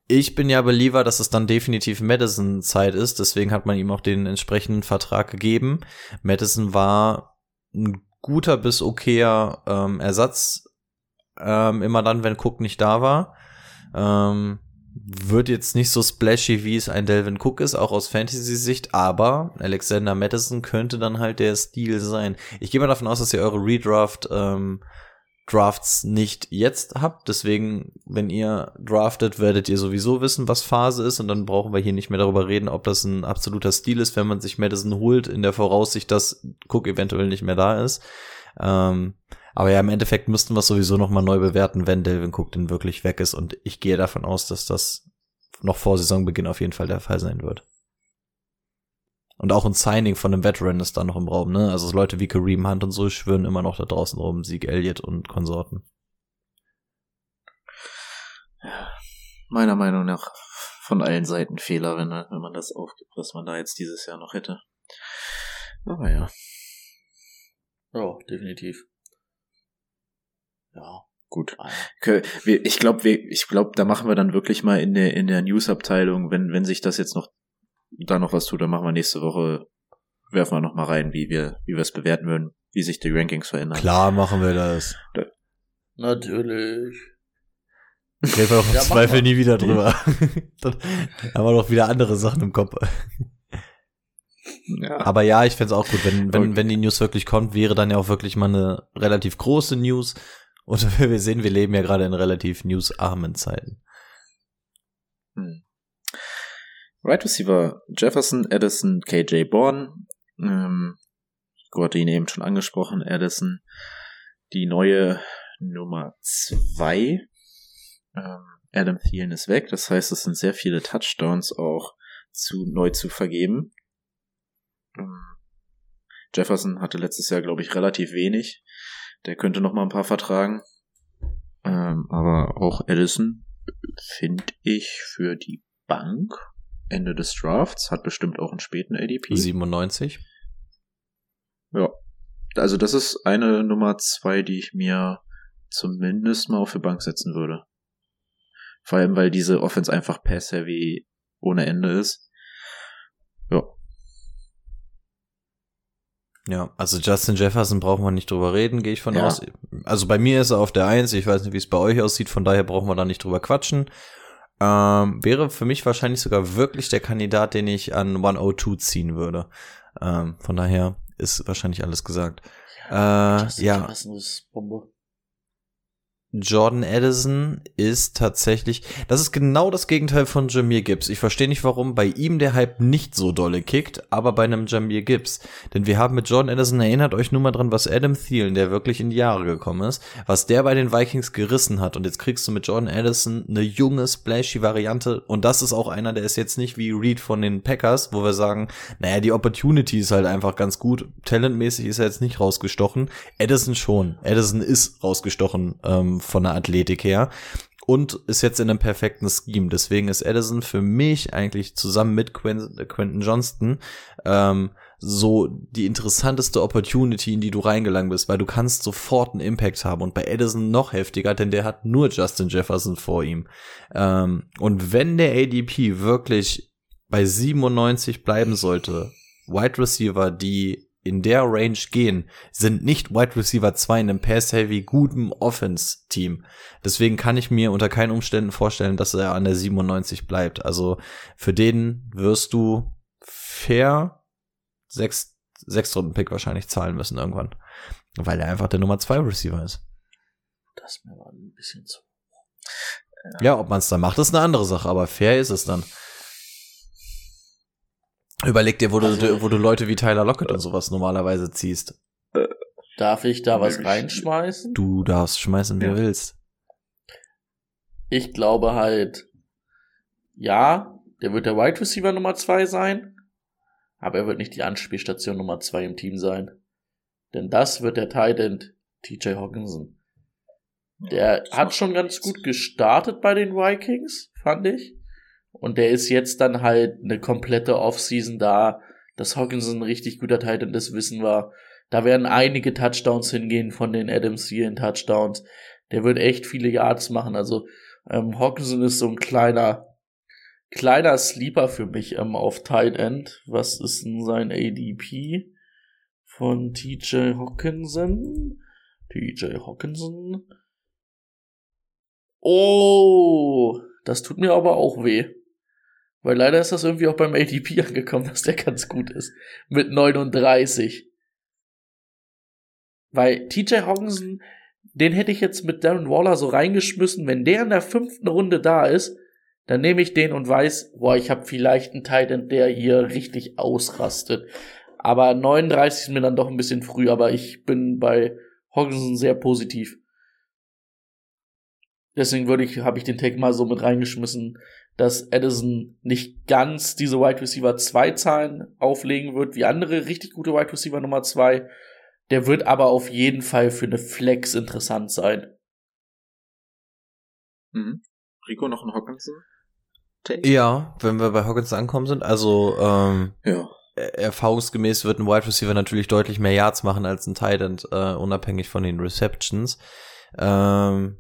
Ich bin ja Believer, dass es dann definitiv Madison-Zeit ist, deswegen hat man ihm auch den entsprechenden Vertrag gegeben. Madison war ein guter bis okayer ähm, Ersatz, ähm, immer dann, wenn Cook nicht da war. Ähm, wird jetzt nicht so splashy, wie es ein Delvin Cook ist, auch aus Fantasy-Sicht, aber Alexander Madison könnte dann halt der Stil sein. Ich gehe mal davon aus, dass ihr eure Redraft ähm, Drafts nicht jetzt habt. Deswegen, wenn ihr draftet, werdet ihr sowieso wissen, was Phase ist. Und dann brauchen wir hier nicht mehr darüber reden, ob das ein absoluter Stil ist, wenn man sich Madison holt, in der Voraussicht, dass Cook eventuell nicht mehr da ist. Ähm, aber ja, im Endeffekt müssten wir es sowieso nochmal neu bewerten, wenn Delvin Cook denn wirklich weg ist. Und ich gehe davon aus, dass das noch vor Saisonbeginn auf jeden Fall der Fall sein wird. Und auch ein Signing von einem Veteran ist da noch im Raum, ne? Also Leute wie Kareem Hunt und so schwören immer noch da draußen rum, Sieg Elliott und Konsorten. Meiner Meinung nach von allen Seiten Fehler, wenn, wenn man das aufgibt, was man da jetzt dieses Jahr noch hätte. Aber ja. Ja, definitiv. Ja. Gut. Ich glaube, ich glaube, da machen wir dann wirklich mal in der in der News-Abteilung, wenn wenn sich das jetzt noch da noch was tut, dann machen wir nächste Woche werfen wir noch mal rein, wie wir wie wir es bewerten würden, wie sich die Rankings verändern. Klar machen wir das. Da. Natürlich. Reden wir doch im ja, Zweifel nie wieder drüber. <laughs> dann haben wir doch wieder andere Sachen im Kopf. Ja. Aber ja, ich fände es auch gut, wenn, wenn, okay. wenn die News wirklich kommt, wäre dann ja auch wirklich mal eine relativ große News. Und <laughs> wir sehen, wir leben ja gerade in relativ newsarmen Zeiten. Hm. Right Receiver Jefferson, Addison, KJ Bourne. Ähm, Gott ihn eben schon angesprochen. Addison, die neue Nummer zwei. Ähm, Adam Thielen ist weg. Das heißt, es sind sehr viele Touchdowns auch zu, neu zu vergeben. Ähm, Jefferson hatte letztes Jahr, glaube ich, relativ wenig. Der könnte noch mal ein paar vertragen. Ähm, aber auch Edison finde ich für die Bank Ende des Drafts hat bestimmt auch einen späten ADP. 97. Ja. Also das ist eine Nummer zwei, die ich mir zumindest mal auf die Bank setzen würde. Vor allem, weil diese Offense einfach pass-heavy ohne Ende ist. Ja. Ja, also Justin Jefferson brauchen wir nicht drüber reden, gehe ich von Ja. aus. Also bei mir ist er auf der Eins. ich weiß nicht, wie es bei euch aussieht, von daher brauchen wir da nicht drüber quatschen. Ähm, wäre für mich wahrscheinlich sogar wirklich der Kandidat, den ich an 102 ziehen würde. Ähm, von daher ist wahrscheinlich alles gesagt. Äh, Justin ja, Jefferson ist Bombe. Jordan Addison ist tatsächlich, das ist genau das Gegenteil von Jameer Gibbs. Ich verstehe nicht, warum bei ihm der Hype nicht so dolle kickt, aber bei einem Jameer Gibbs. Denn wir haben mit Jordan Addison, erinnert euch nur mal dran, was Adam Thielen, der wirklich in die Jahre gekommen ist, was der bei den Vikings gerissen hat. Und jetzt kriegst du mit Jordan Addison eine junge, splashy Variante. Und das ist auch einer, der ist jetzt nicht wie Reed von den Packers, wo wir sagen, naja, die Opportunity ist halt einfach ganz gut. Talentmäßig ist er jetzt nicht rausgestochen. Addison schon. Addison ist rausgestochen ähm, von der Athletik her und ist jetzt in einem perfekten Scheme. Deswegen ist Addison für mich eigentlich zusammen mit Quin Quentin Johnston ähm, so die interessanteste Opportunity, in die du reingelangt bist, weil du kannst sofort einen Impact haben und bei Addison noch heftiger, denn der hat nur Justin Jefferson vor ihm. Ähm, und wenn der ADP wirklich bei 97 bleiben sollte, Wide Receiver, die in der Range gehen, sind nicht Wide Receiver 2 in einem Pass-Heavy guten Offense-Team. Deswegen kann ich mir unter keinen Umständen vorstellen, dass er an der 97 bleibt. Also für den wirst du fair sechs, sechs Runden Pick wahrscheinlich zahlen müssen irgendwann. Weil er einfach der Nummer 2 Receiver ist. Das ist mir aber ein bisschen zu. Ja, ob man es dann macht, ist eine andere Sache, aber fair ist es dann. Überleg dir, wo du, wo du Leute wie Tyler Lockett und sowas normalerweise ziehst. Darf ich da was reinschmeißen? Du darfst schmeißen, wie du willst. Ich glaube halt, ja, der wird der Wide Receiver Nummer zwei sein, aber er wird nicht die Anspielstation Nummer zwei im Team sein. Denn das wird der Tight End TJ Hawkinson. Der hat schon ganz gut gestartet bei den Vikings, fand ich. Und der ist jetzt dann halt eine komplette Offseason da. Dass Hawkinson ein richtig guter Tight End ist, wissen wir. Da werden einige Touchdowns hingehen von den Adams hier in Touchdowns. Der wird echt viele Yards machen. Also ähm, Hawkinson ist so ein kleiner, kleiner Sleeper für mich ähm, auf Tight End. Was ist denn sein ADP von TJ Hawkinson? TJ Hawkinson. Oh, das tut mir aber auch weh. Weil leider ist das irgendwie auch beim ADP <laughs> angekommen, dass der ganz gut ist. Mit 39. Weil TJ Hawkinson, den hätte ich jetzt mit Darren Waller so reingeschmissen. Wenn der in der fünften Runde da ist, dann nehme ich den und weiß, boah, ich habe vielleicht einen Titan, der hier richtig ausrastet. Aber 39 ist mir dann doch ein bisschen früh, aber ich bin bei Hawkinson sehr positiv. Deswegen würde ich, habe ich den Take mal so mit reingeschmissen, dass Edison nicht ganz diese Wide Receiver 2 Zahlen auflegen wird, wie andere richtig gute Wide Receiver Nummer 2. Der wird aber auf jeden Fall für eine Flex interessant sein. Mhm. Rico noch ein Hawkinson? Ja, wenn wir bei Hawkins ankommen sind, also ähm, Ja. er- erfahrungsgemäß wird ein Wide Receiver natürlich deutlich mehr Yards machen als ein Tight End, äh, unabhängig von den Receptions. Ähm,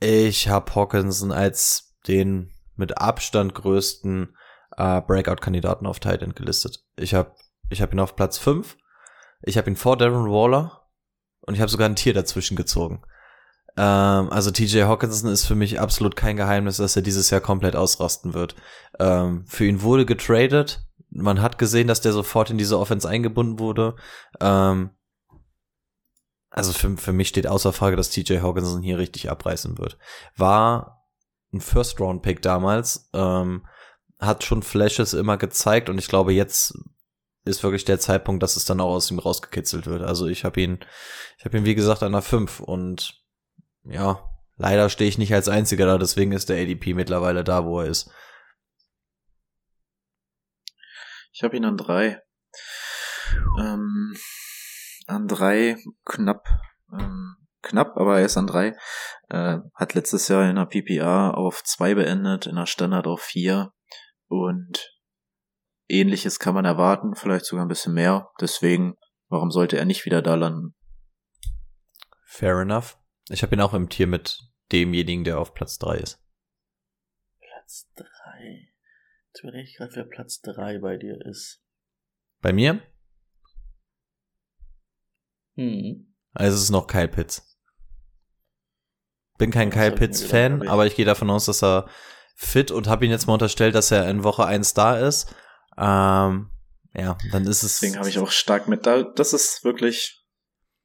ich habe Hawkinson als den mit Abstand größten äh, Breakout-Kandidaten auf Tight End gelistet. Ich habe ich hab ihn auf Platz 5, ich habe ihn vor Darren Waller und ich habe sogar ein Tier dazwischen gezogen. Ähm, also TJ Hawkinson ist für mich absolut kein Geheimnis, dass er dieses Jahr komplett ausrasten wird. Ähm, für ihn wurde getradet. Man hat gesehen, dass der sofort in diese Offense eingebunden wurde. Ähm, also für, für mich steht außer Frage, dass TJ Hawkinson hier richtig abreißen wird. War ein First-Round-Pick damals, ähm, hat schon Flashes immer gezeigt und ich glaube, jetzt ist wirklich der Zeitpunkt, dass es dann auch aus ihm rausgekitzelt wird. Also ich habe ihn, ich habe ihn wie gesagt an der 5 und ja, leider stehe ich nicht als einziger da, deswegen ist der ADP mittlerweile da, wo er ist. Ich habe ihn an drei. Ähm, an drei knapp, ähm, knapp, aber er ist an drei. Äh, hat letztes Jahr in der PPA auf zwei beendet, in der Standard auf vier. Und ähnliches kann man erwarten, vielleicht sogar ein bisschen mehr. Deswegen, warum sollte er nicht wieder da landen? Fair enough. Ich habe ihn auch im Tier mit demjenigen, der auf Platz drei ist. Platz drei. Jetzt überlege ich gerade, wer Platz drei bei dir ist. Bei mir? Hm. Also es ist noch Kyle Pitts. Bin kein Kyle hab ich mir Pitts gedacht, Fan, aber ich- gehe davon aus, dass er fit und habe ihn jetzt mal unterstellt, dass er in Woche 1 da ist. Ähm, ja, dann ist es. Deswegen habe ich auch stark mit da. Das ist wirklich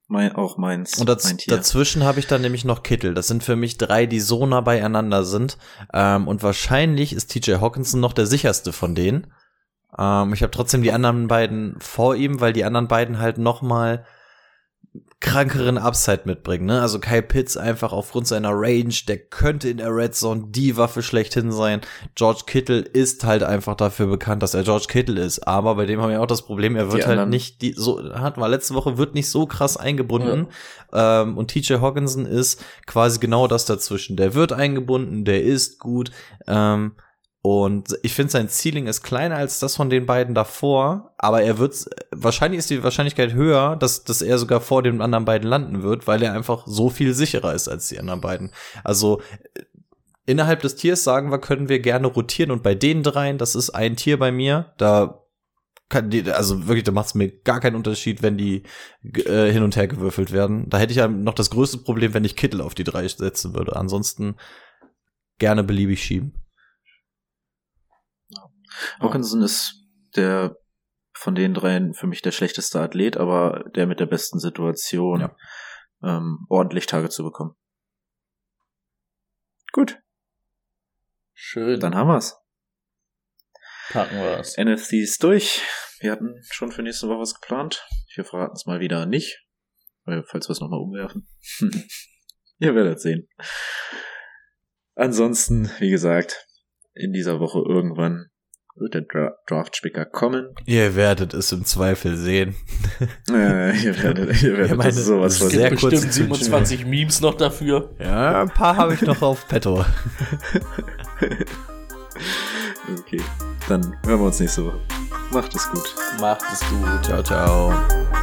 mein, auch meins. Und daz mein dazwischen habe ich dann nämlich noch Kittel. Das sind für mich drei, die so nah beieinander sind. Ähm, und wahrscheinlich ist TJ Hawkinson noch der sicherste von denen. Ähm, ich habe trotzdem die anderen beiden vor ihm, weil die anderen beiden halt noch mal krankeren Upside mitbringen. Ne? Also Kyle Pitts einfach aufgrund seiner Range, der könnte in der Red Zone die Waffe schlechthin sein. George Kittle ist halt einfach dafür bekannt, dass er George Kittle ist. Aber bei dem haben wir auch das Problem, er wird Die halt nicht die so hatten wir letzte Woche wird nicht so krass eingebunden. Ähm, und TJ Hawkinson ist quasi genau das dazwischen. Der wird eingebunden, der ist gut. Ähm, und ich finde, sein Ceiling ist kleiner als das von den beiden davor, aber er wird, wahrscheinlich ist die Wahrscheinlichkeit höher, dass, dass er sogar vor den anderen beiden landen wird, weil er einfach so viel sicherer ist als die anderen beiden. Also, äh, innerhalb des Tiers sagen wir, können wir gerne rotieren und bei den dreien, das ist ein Tier bei mir, da kann die, also wirklich, da macht es mir gar keinen Unterschied, wenn die äh, hin und her gewürfelt werden. Da hätte ich ja noch das größte Problem, wenn ich Kittel auf die drei setzen würde. Ansonsten gerne beliebig schieben. Hawkinson ist der von den dreien für mich der schlechteste Athlet, aber der mit der besten Situation, Ja. ähm, ordentlich Tage zu bekommen. Gut, Schön. dann haben wir's. packen wir es. NFC ist durch. Wir hatten schon für nächste Woche was geplant. Wir verraten es mal wieder nicht, weil falls wir es nochmal umwerfen. <laughs> Ihr werdet sehen. Ansonsten, wie gesagt, in dieser Woche irgendwann wird der Dra Draft-Spicker kommen. Ihr werdet es im Zweifel sehen. <laughs> Äh, ihr werdet, ihr werdet Ja, meine- das sowas es von Es sehr gibt bestimmt zu wünschen. 27 Memes noch dafür. Ja, ein paar habe ich noch auf Petto. <laughs> Okay, dann hören wir uns nächste Woche. Macht es gut. Macht es gut. Ciao, ciao.